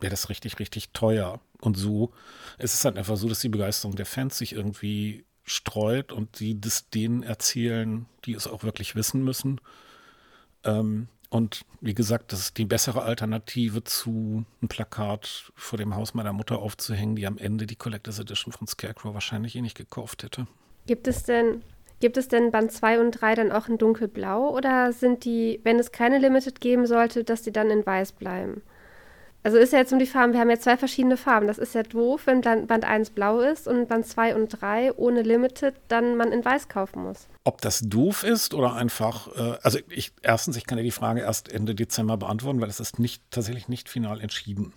wäre das richtig, richtig teuer. Und so ist es halt einfach so, dass die Begeisterung der Fans sich irgendwie streut und sie das denen erzählen, die es auch wirklich wissen müssen. Ähm, und wie gesagt, das ist die bessere Alternative zu einem Plakat vor dem Haus meiner Mutter aufzuhängen, die am Ende die Collectors Edition von Scarecrow wahrscheinlich eh nicht gekauft hätte. Gibt es denn, gibt es denn Band 2 und 3 dann auch in dunkelblau oder sind die, wenn es keine Limited geben sollte, dass die dann in weiß bleiben? Also ist ja jetzt um die Farben, wir haben ja zwei verschiedene Farben. Das ist ja doof, wenn Band 1 blau ist und Band 2 und 3 ohne Limited dann man in weiß kaufen muss. Ob das doof ist oder einfach, äh, also ich, erstens, ich kann dir die Frage erst Ende Dezember beantworten, weil es ist nicht, tatsächlich nicht final entschieden.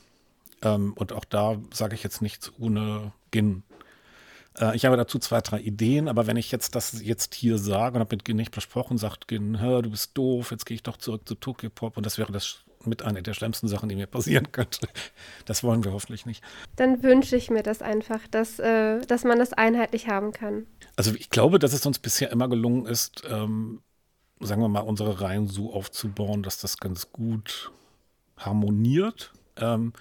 Ähm, und auch da sage ich jetzt nichts ohne Gin. Äh, ich habe dazu zwei, drei Ideen, aber wenn ich jetzt das jetzt hier sage und habe mit Gin nicht besprochen, sagt Gin, du bist doof, jetzt gehe ich doch zurück zu Tokyo Pop und das wäre das mit einer der schlimmsten Sachen, die mir passieren könnte. Das wollen wir hoffentlich nicht. Dann wünsche ich mir das einfach, dass, äh, dass man das einheitlich haben kann. Also ich glaube, dass es uns bisher immer gelungen ist, ähm, sagen wir mal, unsere Reihen so aufzubauen, dass das ganz gut harmoniert. Ähm,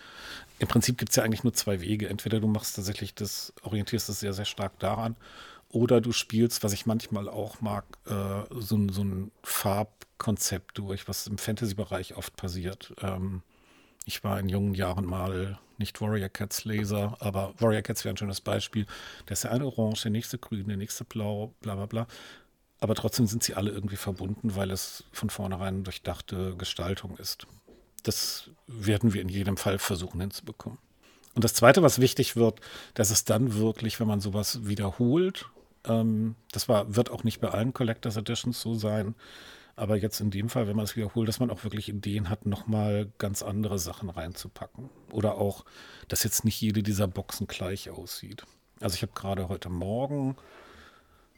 Im Prinzip gibt es ja eigentlich nur zwei Wege. Entweder du machst tatsächlich das, orientierst es sehr, sehr stark daran, oder du spielst, was ich manchmal auch mag, äh, so, so ein Farbkonzept durch, was im Fantasy-Bereich oft passiert. Ähm, ich war in jungen Jahren mal nicht Warrior Cats Laser, aber Warrior Cats wäre ein schönes Beispiel. Da ist der eine orange, der nächste grün, der nächste blau, bla bla bla. Aber trotzdem sind sie alle irgendwie verbunden, weil es von vornherein durchdachte Gestaltung ist. Das werden wir in jedem Fall versuchen hinzubekommen. Und das Zweite, was wichtig wird, dass es dann wirklich, wenn man sowas wiederholt ähm, das war, wird auch nicht bei allen Collectors Editions so sein. Aber jetzt in dem Fall, wenn man es wiederholt, dass man auch wirklich Ideen hat, nochmal ganz andere Sachen reinzupacken. Oder auch, dass jetzt nicht jede dieser Boxen gleich aussieht. Also ich habe gerade heute Morgen,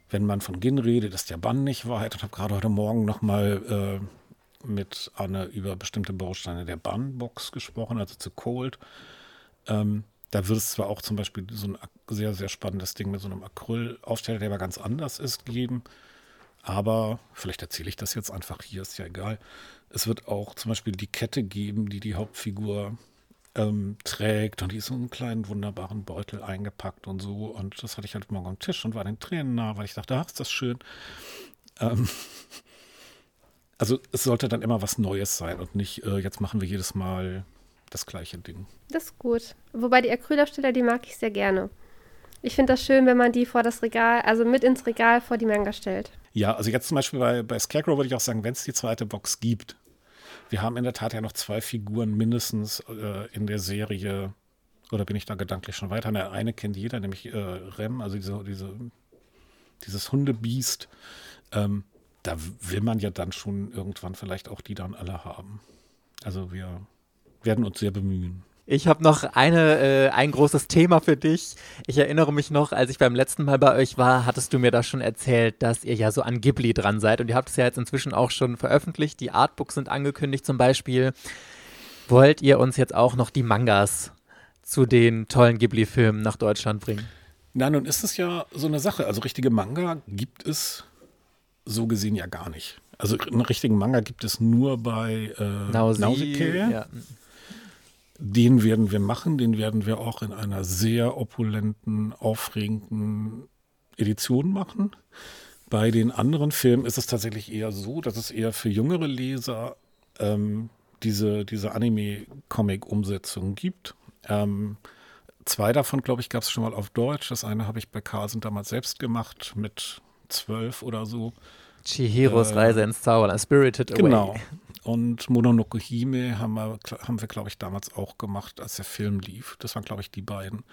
wenn man von Gin redet, ist der Bann nicht weit und habe gerade heute Morgen nochmal äh, mit Anne über bestimmte Bausteine der Bann-Box gesprochen, also zu Cold. Ähm, da wird es zwar auch zum Beispiel so ein sehr, sehr spannendes Ding mit so einem Acrylaufsteller, der aber ganz anders ist, geben. Aber vielleicht erzähle ich das jetzt einfach hier, ist ja egal. Es wird auch zum Beispiel die Kette geben, die die Hauptfigur ähm, trägt und die ist so einen kleinen wunderbaren Beutel eingepackt und so. Und das hatte ich halt morgen am Tisch und war den Tränen nah, weil ich dachte, ach, ist das schön. Ähm [LAUGHS] also es sollte dann immer was Neues sein und nicht, äh, jetzt machen wir jedes Mal das gleiche Ding. Das ist gut. Wobei die Acrylaufsteller, die mag ich sehr gerne. Ich finde das schön, wenn man die vor das Regal, also mit ins Regal vor die Manga stellt. Ja, also jetzt zum Beispiel bei, bei Scarecrow würde ich auch sagen, wenn es die zweite Box gibt. Wir haben in der Tat ja noch zwei Figuren mindestens äh, in der Serie. Oder bin ich da gedanklich schon weiter? Der eine kennt jeder, nämlich äh, Rem, also diese, diese, dieses Hundebiest. Ähm, da will man ja dann schon irgendwann vielleicht auch die dann alle haben. Also wir werden uns sehr bemühen. Ich habe noch eine, äh, ein großes Thema für dich. Ich erinnere mich noch, als ich beim letzten Mal bei euch war, hattest du mir da schon erzählt, dass ihr ja so an Ghibli dran seid. Und ihr habt es ja jetzt inzwischen auch schon veröffentlicht. Die Artbooks sind angekündigt zum Beispiel. Wollt ihr uns jetzt auch noch die Mangas zu den tollen Ghibli-Filmen nach Deutschland bringen? Na, nun ist es ja so eine Sache. Also richtige Manga gibt es so gesehen ja gar nicht. Also einen richtigen Manga gibt es nur bei äh, Nausicaa. Ja. Den werden wir machen, den werden wir auch in einer sehr opulenten, aufregenden Edition machen. Bei den anderen Filmen ist es tatsächlich eher so, dass es eher für jüngere Leser ähm, diese, diese Anime-Comic-Umsetzung gibt. Ähm, zwei davon, glaube ich, gab es schon mal auf Deutsch. Das eine habe ich bei Carlsen damals selbst gemacht mit zwölf oder so. Chihiros äh, Reise ins Zauberland, Spirited Away. Genau. [LAUGHS] Und Mononoke Hime haben wir, haben wir glaube ich, damals auch gemacht, als der Film lief. Das waren, glaube ich, die beiden.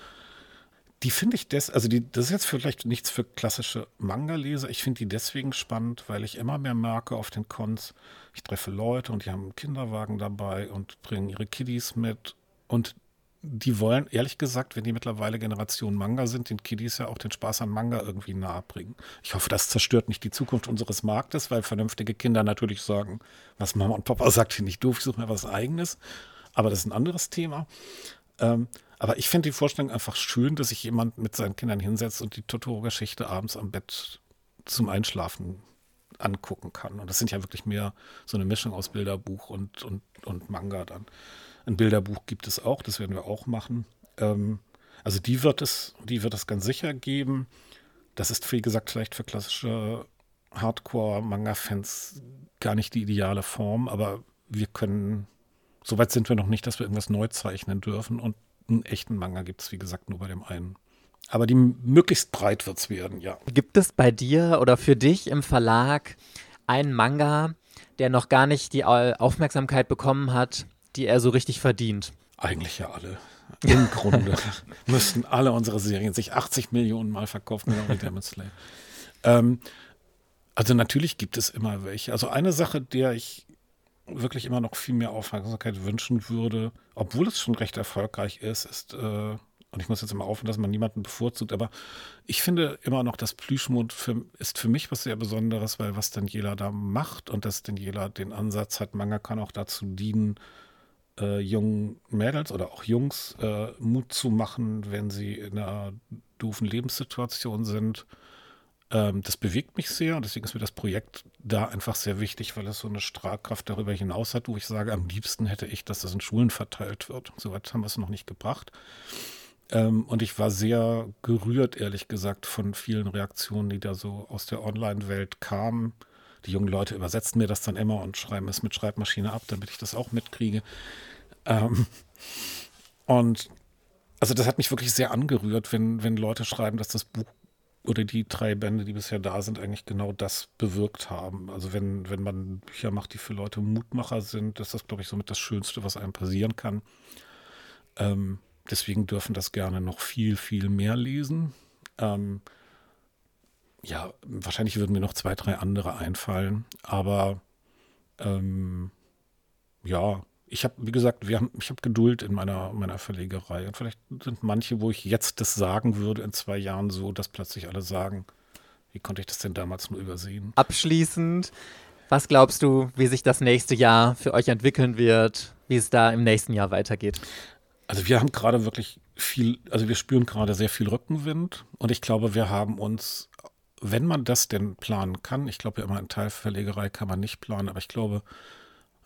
Die finde ich des, also die, das ist jetzt vielleicht nichts für klassische Manga-Leser. Ich finde die deswegen spannend, weil ich immer mehr merke auf den Cons, ich treffe Leute und die haben einen Kinderwagen dabei und bringen ihre Kiddies mit. Und die wollen, ehrlich gesagt, wenn die mittlerweile Generation Manga sind, den Kiddies ja auch den Spaß an Manga irgendwie nahebringen. Ich hoffe, das zerstört nicht die Zukunft unseres Marktes, weil vernünftige Kinder natürlich sagen, was Mama und Papa [LAUGHS] sagt, finde ich doof, ich suche mir was Eigenes. Aber das ist ein anderes Thema. Ähm, aber ich finde die Vorstellung einfach schön, dass sich jemand mit seinen Kindern hinsetzt und die Totoro-Geschichte abends am Bett zum Einschlafen angucken kann. Und das sind ja wirklich mehr so eine Mischung aus Bilderbuch und, und, und Manga dann. Ein Bilderbuch gibt es auch, das werden wir auch machen. Ähm, also die wird es, die wird es ganz sicher geben. Das ist, wie gesagt, vielleicht für klassische Hardcore-Manga-Fans gar nicht die ideale Form, aber wir können, soweit sind wir noch nicht, dass wir irgendwas neu zeichnen dürfen. Und einen echten Manga gibt es, wie gesagt, nur bei dem einen. Aber die möglichst breit wird es werden, ja. Gibt es bei dir oder für dich im Verlag einen Manga, der noch gar nicht die Aufmerksamkeit bekommen hat, die er so richtig verdient? Eigentlich ja alle. Im [LAUGHS] Grunde [LAUGHS] müssten alle unsere Serien sich 80 Millionen Mal verkaufen, genau wie Demon Slayer. Ähm, also natürlich gibt es immer welche. Also eine Sache, der ich wirklich immer noch viel mehr Aufmerksamkeit wünschen würde, obwohl es schon recht erfolgreich ist, ist, äh, und ich muss jetzt immer aufhören, dass man niemanden bevorzugt, aber ich finde immer noch, dass Plüschmond für, ist für mich was sehr Besonderes, weil was Daniela da macht und dass Daniela den Ansatz hat, Manga kann auch dazu dienen, äh, jungen Mädels oder auch Jungs äh, Mut zu machen, wenn sie in einer doofen Lebenssituation sind ähm, das bewegt mich sehr und deswegen ist mir das Projekt da einfach sehr wichtig, weil es so eine Strahlkraft darüber hinaus hat, wo ich sage, am liebsten hätte ich, dass das in Schulen verteilt wird. Soweit haben wir es noch nicht gebracht. Ähm, und ich war sehr gerührt, ehrlich gesagt, von vielen Reaktionen, die da so aus der Online-Welt kamen. Die jungen Leute übersetzen mir das dann immer und schreiben es mit Schreibmaschine ab, damit ich das auch mitkriege. Ähm, und also das hat mich wirklich sehr angerührt, wenn, wenn Leute schreiben, dass das Buch oder die drei Bände, die bisher da sind, eigentlich genau das bewirkt haben. Also wenn, wenn man Bücher macht, die für Leute Mutmacher sind, ist das, glaube ich, somit das Schönste, was einem passieren kann. Ähm, deswegen dürfen das gerne noch viel, viel mehr lesen. Ähm, ja, wahrscheinlich würden mir noch zwei, drei andere einfallen, aber ähm, ja, ich habe, wie gesagt, wir haben, ich habe Geduld in meiner, meiner Verlegerei. Und vielleicht sind manche, wo ich jetzt das sagen würde, in zwei Jahren so, dass plötzlich alle sagen, wie konnte ich das denn damals nur übersehen? Abschließend, was glaubst du, wie sich das nächste Jahr für euch entwickeln wird, wie es da im nächsten Jahr weitergeht? Also wir haben gerade wirklich viel, also wir spüren gerade sehr viel Rückenwind und ich glaube, wir haben uns, wenn man das denn planen kann, ich glaube ja immer in Teilverlegerei kann man nicht planen, aber ich glaube,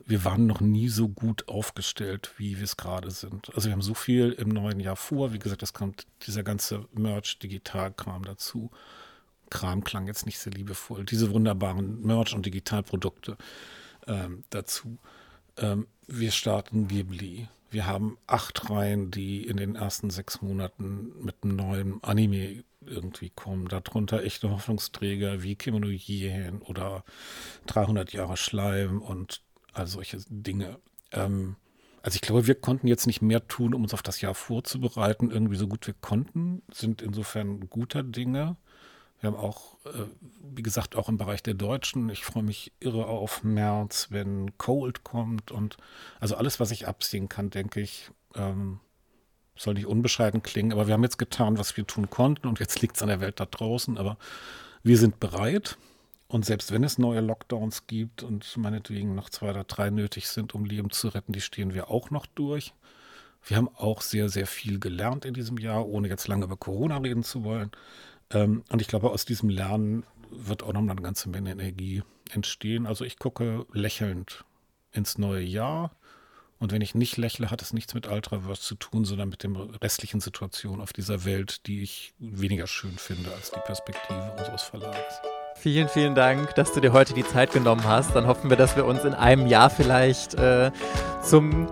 wir waren noch nie so gut aufgestellt, wie wir es gerade sind. Also wir haben so viel im neuen Jahr vor. Wie gesagt, es kommt dieser ganze Merch-Digital-Kram dazu. Kram klang jetzt nicht sehr liebevoll. Diese wunderbaren Merch- und Digitalprodukte ähm, dazu. Ähm, wir starten Ghibli. Wir haben acht Reihen, die in den ersten sechs Monaten mit einem neuen Anime irgendwie kommen. Darunter echte Hoffnungsträger wie Kimono Jien oder 300 Jahre Schleim und all solche Dinge. Ähm, also ich glaube, wir konnten jetzt nicht mehr tun, um uns auf das Jahr vorzubereiten, irgendwie so gut wir konnten, sind insofern guter Dinge. Wir haben auch, äh, wie gesagt, auch im Bereich der Deutschen, ich freue mich irre auf März, wenn Cold kommt und also alles, was ich absehen kann, denke ich, ähm, soll nicht unbescheiden klingen, aber wir haben jetzt getan, was wir tun konnten und jetzt liegt es an der Welt da draußen, aber wir sind bereit und selbst wenn es neue Lockdowns gibt und meinetwegen noch zwei oder drei nötig sind, um Leben zu retten, die stehen wir auch noch durch. Wir haben auch sehr, sehr viel gelernt in diesem Jahr, ohne jetzt lange über Corona reden zu wollen. Ähm, und ich glaube, aus diesem Lernen wird auch noch mal eine ganze Menge Energie entstehen. Also ich gucke lächelnd ins neue Jahr. Und wenn ich nicht lächle, hat es nichts mit Ultraverse zu tun, sondern mit der restlichen Situation auf dieser Welt, die ich weniger schön finde als die Perspektive unseres Verlags. Vielen, vielen Dank, dass du dir heute die Zeit genommen hast. Dann hoffen wir, dass wir uns in einem Jahr vielleicht äh, zum,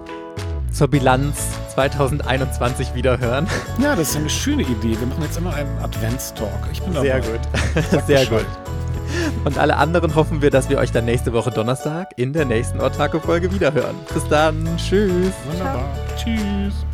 zur Bilanz 2021 wieder hören. Ja, das ist eine schöne Idee. Wir machen jetzt immer einen Adventstalk. Ich bin dabei. [LAUGHS] Sehr gut. Sehr gut. Und alle anderen hoffen wir, dass wir euch dann nächste Woche Donnerstag in der nächsten Ortaco-Folge wiederhören. Bis dann. Tschüss. Wunderbar. Ciao. Tschüss.